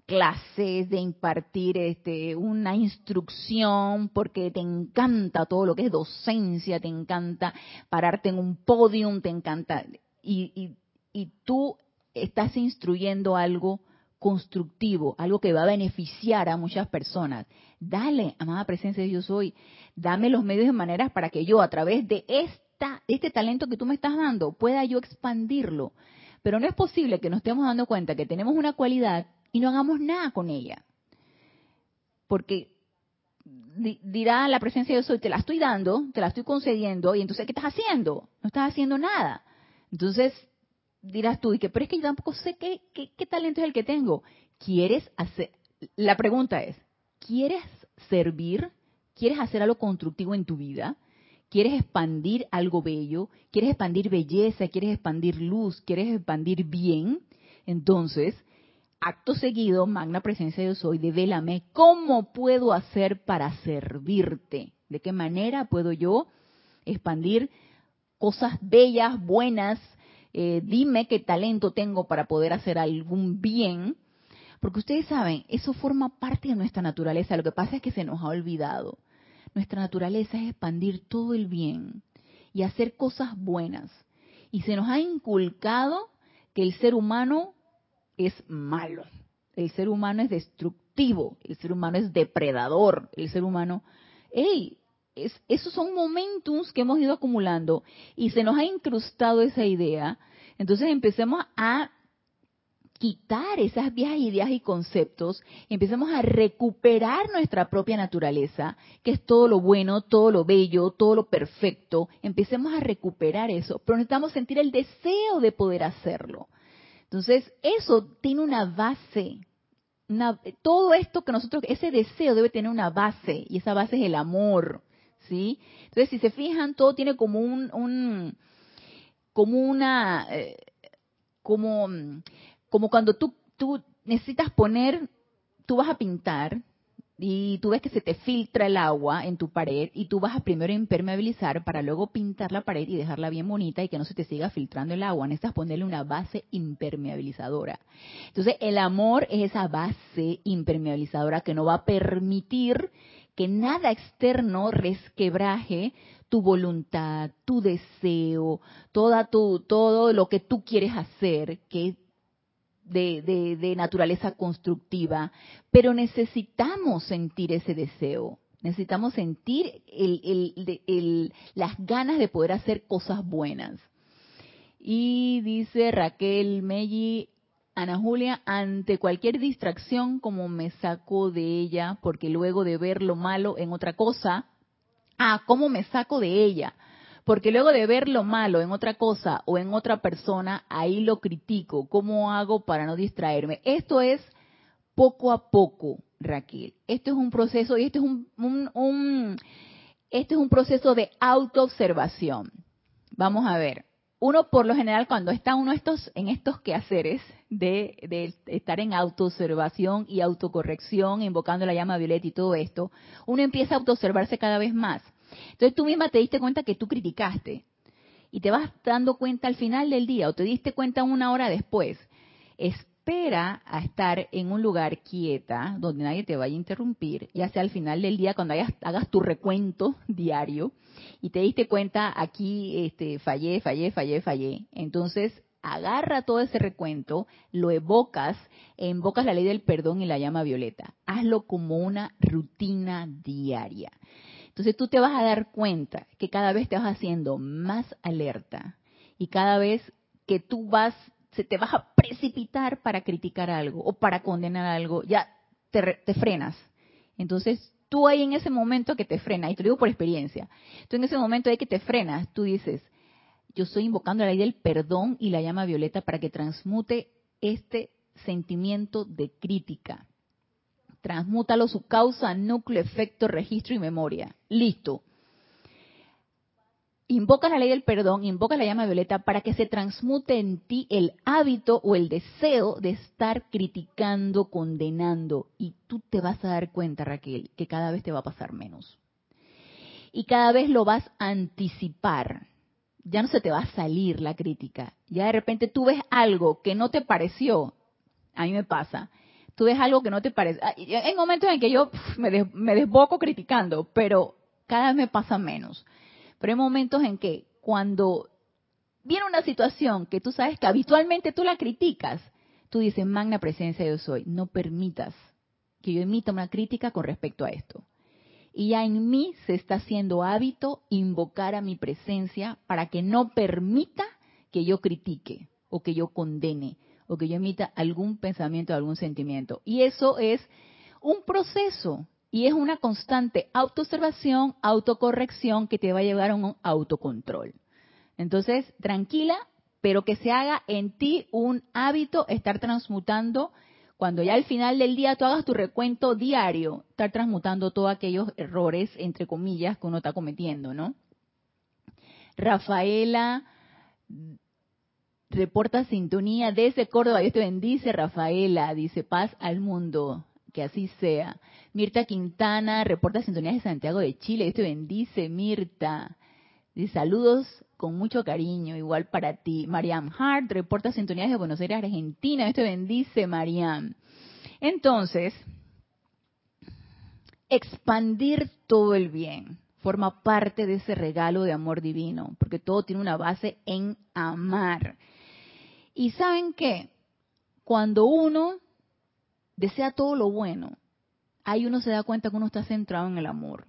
clases, de impartir este, una instrucción, porque te encanta todo lo que es docencia, te encanta pararte en un podium, te encanta. Y, y, y tú estás instruyendo algo constructivo, algo que va a beneficiar a muchas personas. Dale, amada presencia de Dios hoy, dame los medios y maneras para que yo a través de esta, este talento que tú me estás dando pueda yo expandirlo. Pero no es posible que nos estemos dando cuenta que tenemos una cualidad y no hagamos nada con ella. Porque dirá la presencia de Dios hoy, te la estoy dando, te la estoy concediendo, y entonces, ¿qué estás haciendo? No estás haciendo nada. Entonces, dirás tú, y que, pero es que yo tampoco sé qué, qué, talento es el que tengo. ¿Quieres hacer? La pregunta es, ¿quieres servir? ¿Quieres hacer algo constructivo en tu vida? ¿Quieres expandir algo bello? ¿Quieres expandir belleza? ¿Quieres expandir luz? ¿Quieres expandir bien? Entonces, acto seguido, magna presencia yo soy, devélame cómo puedo hacer para servirte. ¿De qué manera puedo yo expandir cosas bellas, buenas, eh, dime qué talento tengo para poder hacer algún bien, porque ustedes saben, eso forma parte de nuestra naturaleza, lo que pasa es que se nos ha olvidado. Nuestra naturaleza es expandir todo el bien y hacer cosas buenas. Y se nos ha inculcado que el ser humano es malo, el ser humano es destructivo, el ser humano es depredador, el ser humano... ¡Ey! esos son momentos que hemos ido acumulando y se nos ha incrustado esa idea. Entonces empecemos a quitar esas viejas ideas y conceptos, empecemos a recuperar nuestra propia naturaleza, que es todo lo bueno, todo lo bello, todo lo perfecto. Empecemos a recuperar eso, pero necesitamos sentir el deseo de poder hacerlo. Entonces, eso tiene una base. todo esto que nosotros, ese deseo debe tener una base, y esa base es el amor. ¿sí? Entonces, si se fijan, todo tiene como un, un como una, eh, como, como cuando tú, tú necesitas poner, tú vas a pintar y tú ves que se te filtra el agua en tu pared y tú vas a primero impermeabilizar para luego pintar la pared y dejarla bien bonita y que no se te siga filtrando el agua. Necesitas ponerle una base impermeabilizadora. Entonces, el amor es esa base impermeabilizadora que no va a permitir que nada externo resquebraje tu voluntad, tu deseo, toda tu, todo lo que tú quieres hacer, que es de, de, naturaleza constructiva, pero necesitamos sentir ese deseo, necesitamos sentir el, el, las ganas de poder hacer cosas buenas. Y dice Raquel Melli, Ana Julia, ante cualquier distracción, como me saco de ella, porque luego de ver lo malo en otra cosa, ah, ¿cómo me saco de ella? Porque luego de ver lo malo en otra cosa o en otra persona, ahí lo critico. ¿Cómo hago para no distraerme? Esto es poco a poco. Raquel. Esto es un proceso y este es un, un, este es un proceso de autoobservación. Vamos a ver. Uno, por lo general, cuando está uno estos, en estos quehaceres de, de estar en autoobservación y autocorrección, invocando la llama violeta y todo esto, uno empieza a autoobservarse cada vez más. Entonces tú misma te diste cuenta que tú criticaste. Y te vas dando cuenta al final del día o te diste cuenta una hora después. Es, espera a estar en un lugar quieta, donde nadie te vaya a interrumpir, ya sea al final del día, cuando hagas tu recuento diario y te diste cuenta, aquí este, fallé, fallé, fallé, fallé. Entonces, agarra todo ese recuento, lo evocas, invocas la ley del perdón y la llama violeta. Hazlo como una rutina diaria. Entonces tú te vas a dar cuenta que cada vez te vas haciendo más alerta y cada vez que tú vas se te vas a precipitar para criticar algo o para condenar algo, ya te, frenas. Entonces, tú ahí en ese momento que te frenas, y te digo por experiencia, tú en ese momento de que te frenas, tú dices, yo estoy invocando la ley del perdón y la llama violeta para que transmute este sentimiento de crítica. Transmútalo su causa, núcleo, efecto, registro y memoria. Listo invocas la ley del perdón, invocas la llama violeta para que se transmute en ti el hábito o el deseo de estar criticando, condenando. Y tú te vas a dar cuenta, Raquel, que cada vez te va a pasar menos. Y cada vez lo vas a anticipar. Ya no se te va a salir la crítica. Ya de repente tú ves algo que no te pareció. A mí me pasa. Tú ves algo que no te parece. Ah, hay momentos en que yo me, me desboco criticando, pero cada vez me pasa menos pero hay momentos en que cuando viene una situación que tú sabes que habitualmente tú la criticas, tú dices, magna presencia yo soy, no permitas que yo emita una crítica con respecto a esto. Y ya en mí se está haciendo hábito invocar a mi presencia para que no permita que yo critique o que yo condene o que yo emita algún pensamiento, algún sentimiento. Y eso es un proceso. Y es una constante autoobservación, autocorrección que te va a llevar a un autocontrol. Entonces, tranquila, pero que se haga en ti un hábito estar transmutando, cuando ya al final del día tú hagas tu recuento diario, estar transmutando todos aquellos errores, entre comillas, que uno está cometiendo, ¿no? Rafaela reporta sintonía desde Córdoba. Dios te bendice, Rafaela. Dice paz al mundo que así sea. Mirta Quintana reporta sintonías de Santiago de Chile. Dios te bendice, Mirta. Dice saludos con mucho cariño, igual para ti. Mariam Hart reporta sintonías de Buenos Aires, Argentina. Dios te bendice, Mariam. Entonces, expandir todo el bien forma parte de ese regalo de amor divino, porque todo tiene una base en amar. Y saben qué, cuando uno desea todo lo bueno, ahí uno se da cuenta que uno está centrado en el amor.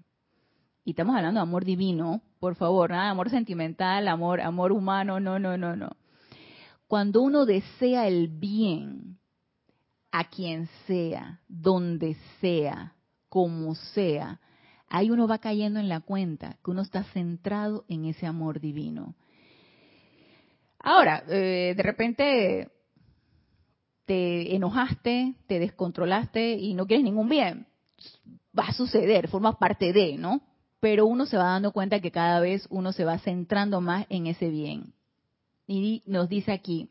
Y estamos hablando de amor divino, por favor, nada amor sentimental, amor, amor humano, no, no, no, no. Cuando uno desea el bien a quien sea, donde sea, como sea, ahí uno va cayendo en la cuenta que uno está centrado en ese amor divino. Ahora, eh, de repente te enojaste, te descontrolaste y no quieres ningún bien. Va a suceder, forma parte de, ¿no? Pero uno se va dando cuenta que cada vez uno se va centrando más en ese bien. Y nos dice aquí,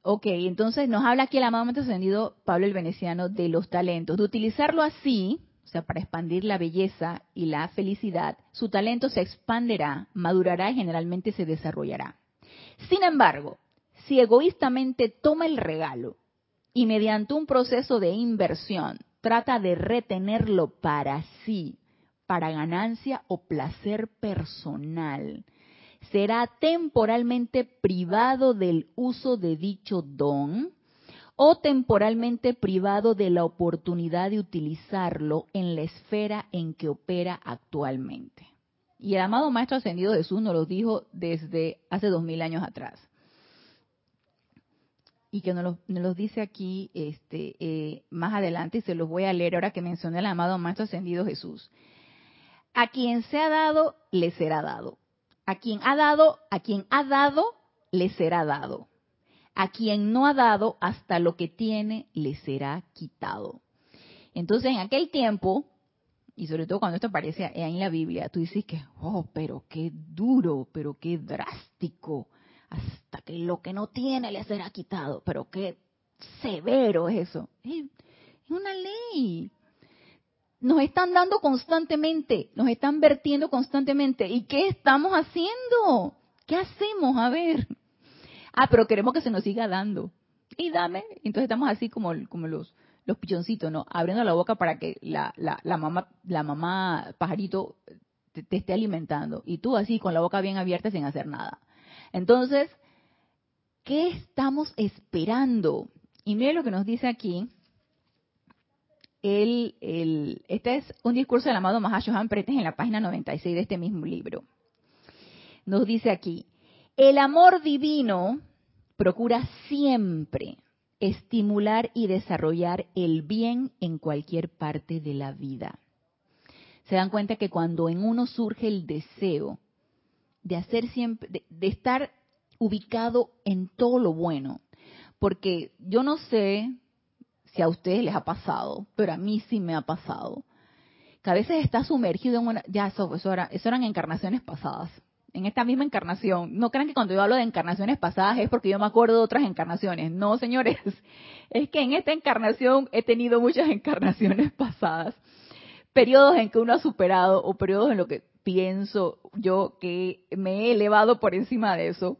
ok, entonces nos habla aquí el amado ascendido Pablo el Veneciano de los talentos. De utilizarlo así, o sea, para expandir la belleza y la felicidad, su talento se expanderá, madurará y generalmente se desarrollará. Sin embargo, si egoístamente toma el regalo y mediante un proceso de inversión trata de retenerlo para sí, para ganancia o placer personal, será temporalmente privado del uso de dicho don o temporalmente privado de la oportunidad de utilizarlo en la esfera en que opera actualmente. Y el amado Maestro Ascendido Jesús nos lo dijo desde hace dos mil años atrás y que nos los, dice aquí este, eh, más adelante, y se los voy a leer ahora que mencioné el amado Maestro Ascendido Jesús. A quien se ha dado, le será dado. A quien ha dado, a quien ha dado, le será dado. A quien no ha dado hasta lo que tiene le será quitado. Entonces en aquel tiempo, y sobre todo cuando esto aparece en la Biblia, tú dices que, oh, pero qué duro, pero qué drástico, hasta que lo que no tiene le será quitado, pero qué severo es eso. Es una ley. Nos están dando constantemente, nos están vertiendo constantemente. ¿Y qué estamos haciendo? ¿Qué hacemos? A ver. Ah, pero queremos que se nos siga dando. Y dame. Entonces estamos así como, los, pichoncitos, ¿no? Abriendo la boca para que la, mamá, pajarito te, te, esté alimentando. Y tú así con la boca bien abierta sin hacer nada. Entonces, ¿qué estamos esperando? Y mire lo que nos dice aquí. El, el, este es un discurso del amado Mahashohan Pretes en la página 96 de este mismo libro. Nos dice aquí, el amor divino procura siempre estimular y desarrollar el bien en cualquier parte de la vida. Se dan cuenta que cuando en uno surge el deseo de hacer siempre, de, estar ubicado en todo lo bueno, porque yo no sé si a ustedes les ha pasado, pero a mí sí me ha pasado, que a veces está sumergido en una, ya eso, eso, era, eso eran encarnaciones pasadas, en esta misma encarnación. No crean que cuando yo hablo de encarnaciones pasadas es porque yo me acuerdo de otras encarnaciones. No, señores, es que en esta encarnación he tenido muchas encarnaciones pasadas. Periodos en que uno ha superado o periodos en los que pienso yo que me he elevado por encima de eso.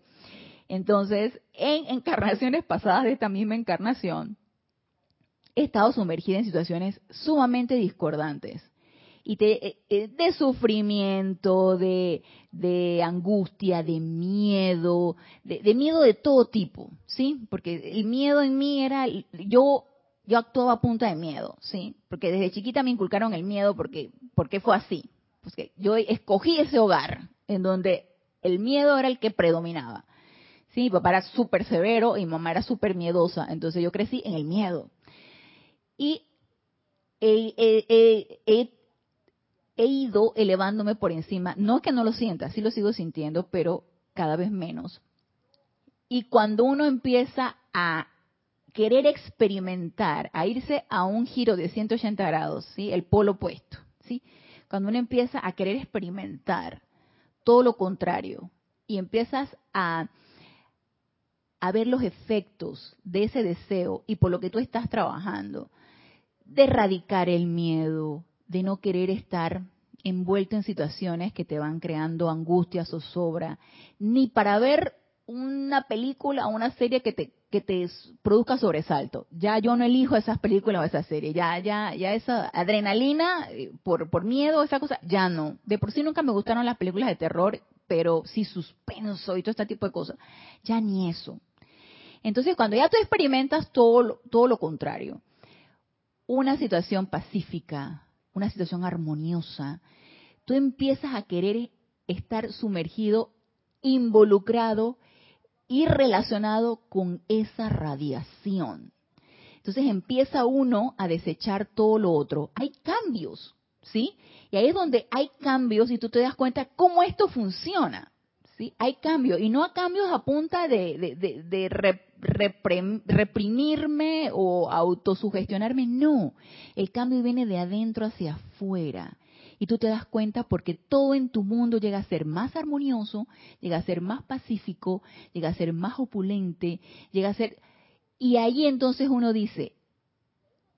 Entonces, en encarnaciones pasadas de esta misma encarnación, he estado sumergida en situaciones sumamente discordantes y eh, eh, de sufrimiento, de, angustia, de miedo, de, miedo de todo tipo, ¿sí? Porque el miedo en mí era, yo, yo actuaba a punta de miedo, ¿sí? Porque desde chiquita me inculcaron el miedo porque, porque fue así. Pues que yo escogí ese hogar en donde el miedo era el que predominaba. Sí, mi papá era súper severo y mamá era súper miedosa, entonces yo crecí en el miedo. Y he he ido elevándome por encima. No que no lo sienta, sí lo sigo sintiendo, pero cada vez menos. Y cuando uno empieza a querer experimentar, a irse a un giro de 180 grados, ¿sí? El polo opuesto, ¿sí? Cuando uno empieza a querer experimentar todo lo contrario y empiezas a a ver los efectos de ese deseo y por lo que tú estás trabajando, de erradicar el miedo, de no querer estar envuelto en situaciones que te van creando angustia, zozobra, ni para ver una película o una serie que te, que te produzca sobresalto. Ya yo no elijo esas películas o esas series, ya, ya, ya esa adrenalina eh, por, por miedo, esa cosa, ya no. De por sí nunca me gustaron las películas de terror, pero sí suspenso y todo este tipo de cosas. Ya ni eso. Entonces cuando ya tú experimentas todo, todo lo contrario, una situación pacífica, una situación armoniosa, tú empiezas a querer estar sumergido, involucrado y relacionado con esa radiación. Entonces empieza uno a desechar todo lo otro. Hay cambios, ¿sí? Y ahí es donde hay cambios y tú te das cuenta cómo esto funciona. Hay cambios y no a cambios a punta de, de, reprimirme o autosugestionarme, no. El cambio viene de adentro hacia afuera. Y tú te das cuenta porque todo en tu mundo llega a ser más armonioso, llega a ser más pacífico, llega a ser más opulente, llega a ser... Y ahí entonces uno dice,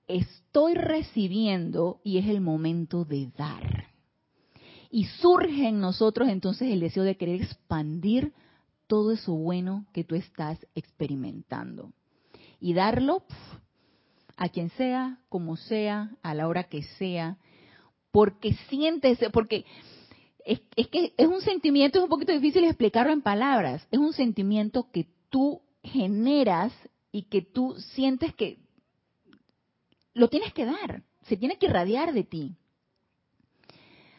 estoy recibiendo y es el momento de dar. Y surge en nosotros entonces el deseo de querer expandir todo eso bueno que tú estás experimentando. Y darlo a quien sea, como sea, a la hora que sea, porque sientes, porque es, es, que es un sentimiento, es un poquito difícil explicarlo en palabras, es un sentimiento que tú generas y que tú sientes que lo tienes que dar, se tiene que irradiar de ti.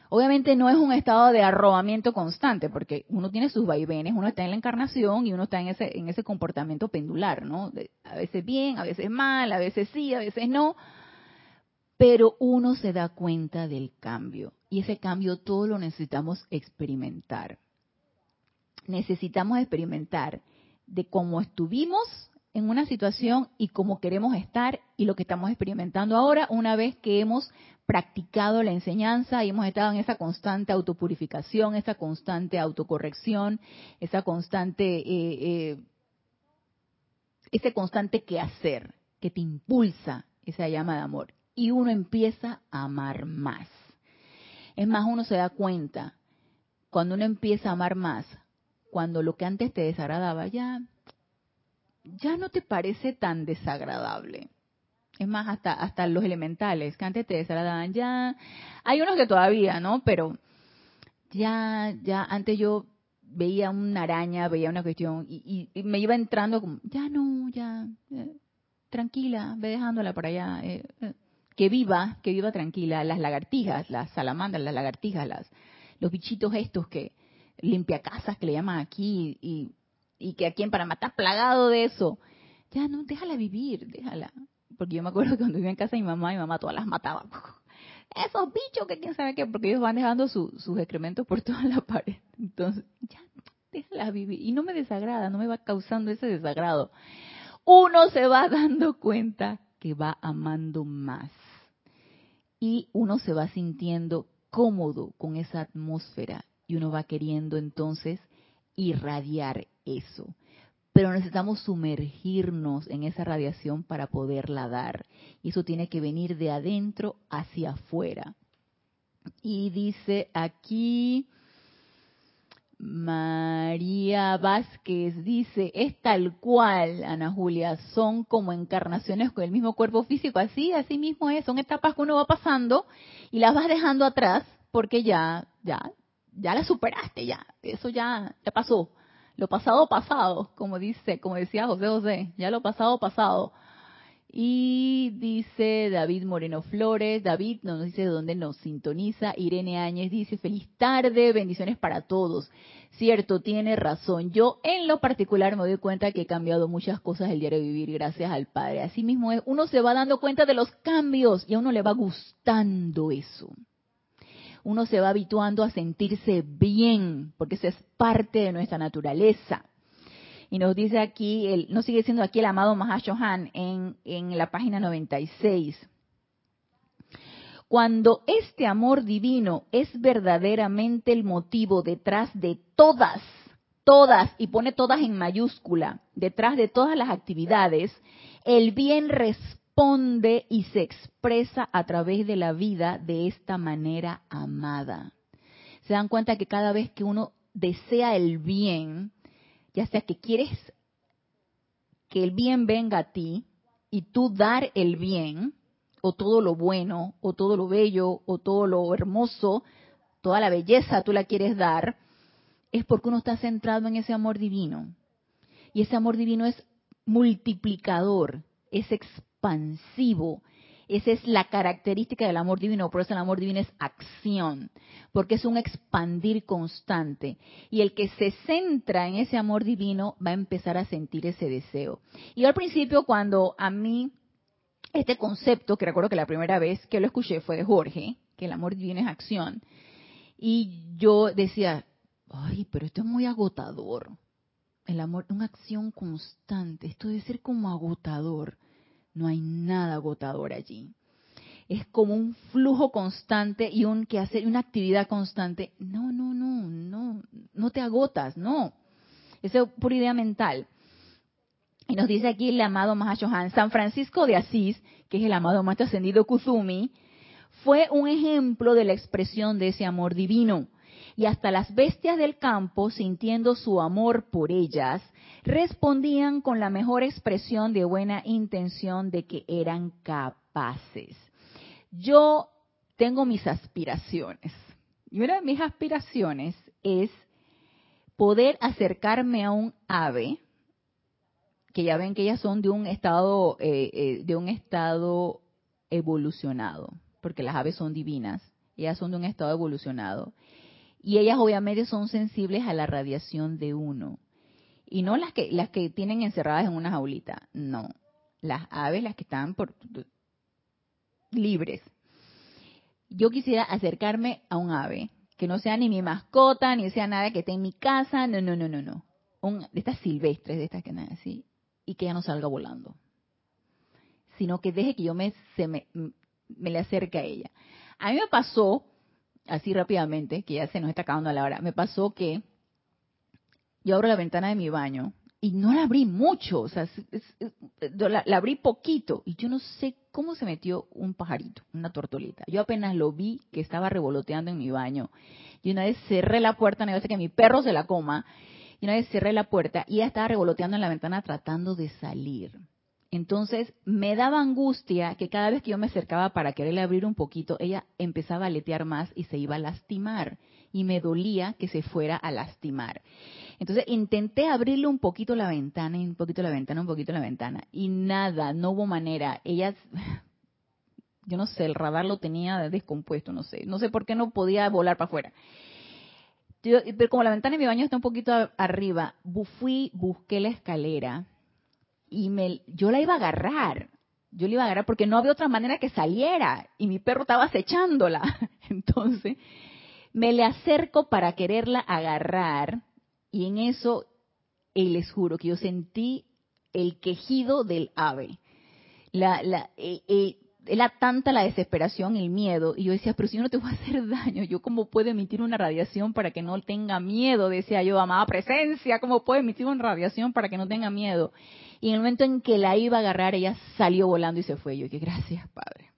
Obviamente no es un estado de arrobamiento constante, porque uno tiene sus vaivenes, uno está en la encarnación y uno está en ese, en ese comportamiento pendular, ¿no? a veces bien, a veces mal, a veces sí, a veces no, pero uno se da cuenta del cambio y ese cambio todo lo necesitamos experimentar. Necesitamos experimentar de cómo estuvimos en una situación y cómo queremos estar y lo que estamos experimentando ahora una vez que hemos practicado la enseñanza y hemos estado en esa constante autopurificación, esa constante autocorrección, esa constante, eh, eh, ese constante quehacer que te impulsa esa llama de amor. Y uno empieza a amar más. Es más, uno se da cuenta, cuando uno empieza a amar más, cuando lo que antes te desagradaba ya, ya no te parece tan desagradable. Es más, hasta, hasta los elementales que antes te desagradaban ya. Hay unos que todavía, ¿no? Pero ya, ya, antes yo veía una araña, veía una cuestión y, me iba entrando como, ya no, ya, tranquila, ve dejándola por allá. Eh, eh, que viva, que viva tranquila. Las lagartijas, las salamandras, las lagartijas, las, los bichitos estos que limpia casas que le llaman aquí y, y que aquí en Panamá está plagado de eso. Ya no, déjala vivir, déjala porque yo me acuerdo que cuando vivía en casa de mi mamá, mi mamá todas las mataba. Esos bichos que quién sabe qué, porque ellos van dejando sus excrementos por toda la pared. Entonces, ya, déjala vivir. Y no me desagrada, no me va causando ese desagrado. Uno se va dando cuenta que va amando más. Y uno se va sintiendo cómodo con esa atmósfera y uno va queriendo entonces irradiar eso pero necesitamos sumergirnos en esa radiación para poderla dar. Y eso tiene que venir de adentro hacia afuera. Y dice aquí María Vázquez, dice, es tal cual, Ana Julia, son como encarnaciones con el mismo cuerpo físico, así, así mismo es, son etapas que uno va pasando y las vas dejando atrás porque ya, ya, ya las superaste, ya, eso ya, ya pasó lo pasado pasado, como dice, como decía José José, ya lo pasado pasado. Y dice David Moreno Flores, David nos dice de dónde nos sintoniza, Irene Áñez dice feliz tarde, bendiciones para todos. Cierto, tiene razón. Yo en lo particular me doy cuenta que he cambiado muchas cosas el diario de vivir gracias al Padre. Así mismo es, uno se va dando cuenta de los cambios y a uno le va gustando eso uno se va habituando a sentirse bien, porque eso es parte de nuestra naturaleza. Y nos dice aquí, el, nos sigue siendo aquí el amado Mahashohan en, en la página 96. Cuando este amor divino es verdaderamente el motivo detrás de todas, todas, y pone todas en mayúscula, detrás de todas las actividades, el bien responde responde y se expresa a través de la vida de esta manera amada. Se dan cuenta que cada vez que uno desea el bien, ya sea que quieres que el bien venga a ti y tú dar el bien, o todo lo bueno, o todo lo bello, o todo lo hermoso, toda la belleza tú la quieres dar, es porque uno está centrado en ese amor divino. Y ese amor divino es multiplicador, es expansivo. Esa es la característica del amor divino, por eso el amor divino es acción, porque es un expandir constante. Y el que se centra en ese amor divino va a empezar a sentir ese deseo. Y al principio, cuando a mí este concepto, que recuerdo que la primera vez que lo escuché fue de Jorge, que el amor divino es acción, y yo decía, ay, pero esto es muy agotador. El amor, una acción constante, esto debe ser como agotador. No hay nada agotador allí. Es como un flujo constante y un que hacer una actividad constante. No, no, no, no, no te agotas, no. Eso es pura idea mental. Y nos dice aquí el amado Mahashohan, San Francisco de Asís, que es el amado más ascendido Kuzumi, fue un ejemplo de la expresión de ese amor divino. Y hasta las bestias del campo, sintiendo su amor por ellas, respondían con la mejor expresión de buena intención de que eran capaces. Yo tengo mis aspiraciones. Y una de mis aspiraciones es poder acercarme a un ave, que ya ven que ellas son de un estado, eh, eh, de un estado evolucionado, porque las aves son divinas, ellas son de un estado evolucionado. Y ellas obviamente son sensibles a la radiación de uno. Y no las que, las que tienen encerradas en una jaulita, no. Las aves, las que están por, libres. Yo quisiera acercarme a un ave, que no sea ni mi mascota, ni sea nada que esté en mi casa, no, no, no, no, no. un, de estas silvestres, de estas que andan así, y que ella no salga volando, sino que deje que yo me, se me, me le acerque a ella. A mí me pasó, así rápidamente, que ya se nos está acabando la hora, me pasó que yo abro la ventana de mi baño y no la abrí mucho, o sea, la, abrí poquito y yo no sé cómo se metió un pajarito, una tortolita. Yo apenas lo vi que estaba revoloteando en mi baño y una vez cerré la puerta, no a que mi perro se la coma, y una vez cerré la puerta y ella estaba revoloteando en la ventana tratando de salir. Entonces me daba angustia que cada vez que yo me acercaba para quererle abrir un poquito, ella empezaba a aletear más y se iba a lastimar. Y me dolía que se fuera a lastimar. Entonces intenté abrirle un poquito la ventana, un poquito la ventana, un poquito la ventana. Y nada, no hubo manera. Ella, yo no sé, el radar lo tenía descompuesto, no sé. No sé por qué no podía volar para afuera. pero como la ventana de mi baño está un poquito arriba, fui, busqué la escalera y me, yo la iba a agarrar. Yo la iba a agarrar porque no había otra manera que saliera y mi perro estaba acechándola. Entonces, me le acerco para quererla agarrar y en eso, y les juro que yo sentí el quejido del ave. La, la, eh, eh, era tanta la desesperación, el miedo, y yo decía, pero si yo no te voy a hacer daño, ¿yo cómo puedo emitir una radiación para que no tenga miedo? Decía yo, amada presencia, ¿cómo puedo emitir una radiación para que no tenga miedo? Y en el momento en que la iba a agarrar, ella salió volando y se fue. Yo dije, gracias, Padre.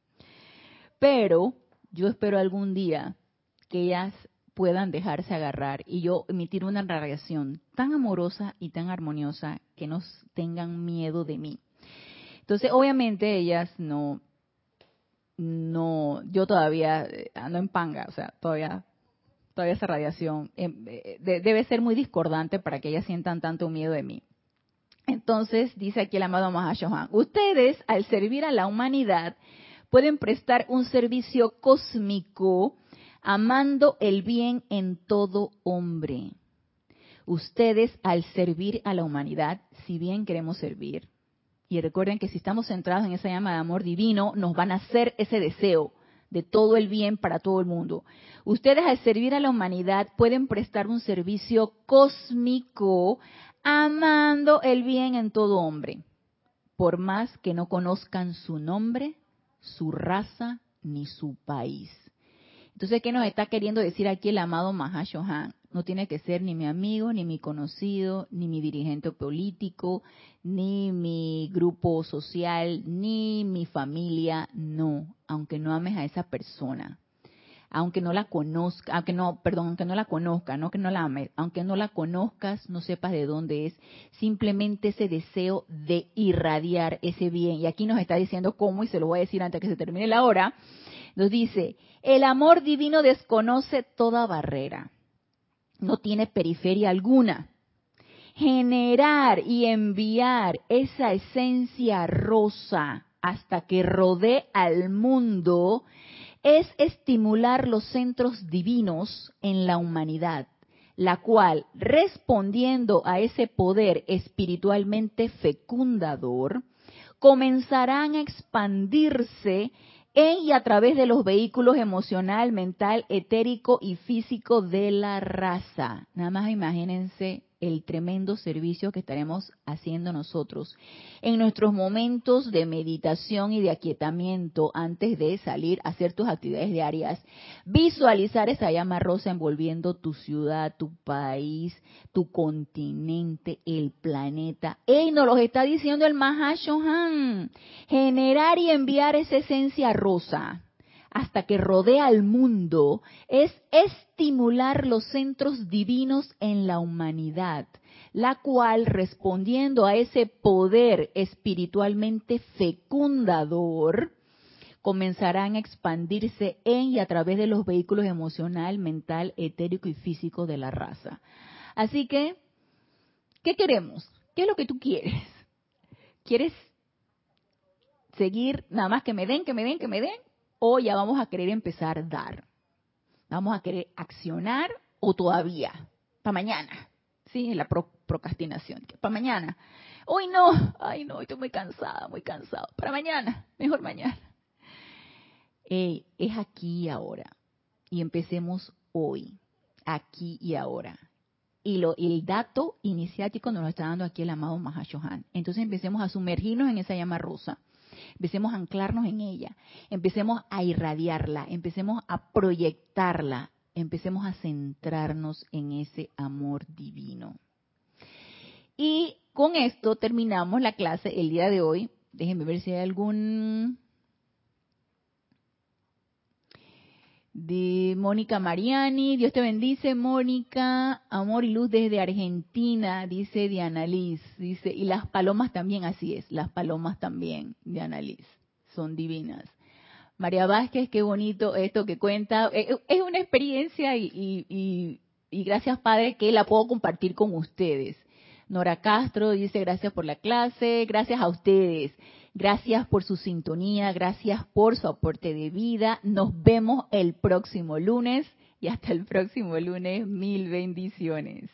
Pero yo espero algún día que ellas puedan dejarse agarrar y yo emitir una radiación tan amorosa y tan armoniosa que no tengan miedo de mí. Entonces, obviamente ellas no, no, yo todavía eh, ando en panga, o sea, todavía, todavía esa radiación em, eh, debe ser muy discordante para que ellas sientan tanto miedo de mí. Entonces, dice aquí el amado Mahashohan, ustedes al servir a la humanidad pueden prestar un servicio cósmico amando el bien en todo hombre. Ustedes al servir a la humanidad, si bien queremos servir, y recuerden que si estamos centrados en esa llama de amor divino, nos van a hacer ese deseo de todo el bien para todo el mundo. Ustedes al servir a la humanidad pueden prestar un servicio cósmico amando el bien en todo hombre, por más que no conozcan su nombre, su raza ni su país. Entonces, ¿qué nos está queriendo decir aquí el amado Mahashohan? No tiene que ser ni mi amigo, ni mi conocido, ni mi dirigente político, ni mi grupo social, ni mi familia, no, aunque no ames a esa persona. Aunque no la conozca, aunque no, perdón, aunque no la conozca, no que no la ame, aunque no la conozcas, no sepas de dónde es, simplemente ese deseo de irradiar ese bien. Y aquí nos está diciendo cómo, y se lo voy a decir antes que se termine la hora, nos dice, el amor divino desconoce toda barrera, no tiene periferia alguna. Generar y enviar esa esencia rosa hasta que rodee al mundo es estimular los centros divinos en la humanidad, la cual, respondiendo a ese poder espiritualmente fecundador, comenzarán a expandirse en y a través de los vehículos emocional, mental, etérico y físico de la raza. Nada más imagínense el tremendo servicio que estaremos haciendo nosotros en nuestros momentos de meditación y de aquietamiento antes de salir a hacer tus actividades diarias. Visualizar esa llama rosa envolviendo tu ciudad, tu país, tu continente, el planeta. ¡Ey! Nos lo está diciendo el Mahashohan. Generar y enviar esa esencia rosa hasta que rodea al mundo es estimular los centros divinos en la humanidad, la cual, respondiendo a ese poder espiritualmente fecundador, comenzarán a expandirse en y a través de los vehículos emocional, mental, etérico y físico de la raza. Así que, ¿qué queremos? ¿Qué es lo que tú quieres? ¿Quieres seguir nada más que me den, que me den, que me den? O ya vamos a querer empezar a dar. Vamos a querer accionar o todavía, para mañana. Sí, la procrastinación, para mañana. Hoy no, ay no, estoy muy cansada, muy cansado. Para mañana, mejor mañana. es aquí y ahora. Y empecemos hoy, aquí y ahora. y, lo, el dato iniciático nos lo está dando aquí el amado Mahashohan. Entonces empecemos a sumergirnos en esa llama rosa. Empecemos a anclarnos en ella. Empecemos a irradiarla. Empecemos a proyectarla. Empecemos a centrarnos en ese amor divino. Y con esto terminamos la clase el día de hoy. Déjenme ver si hay algún de Mónica Mariani. Dios te bendice, Mónica. Amor y luz desde Argentina, dice Diana Liz. Dice, y las palomas también, así es, las palomas también, Diana Liz, son divinas. María Vázquez, qué bonito esto que cuenta. Eh, eh, es una experiencia y, y gracias, Padre, que la puedo compartir con ustedes. Nora Castro dice gracias por la clase, gracias a ustedes. Gracias por su sintonía, gracias por su aporte de vida. Nos vemos el próximo lunes y hasta el próximo lunes. Mil bendiciones.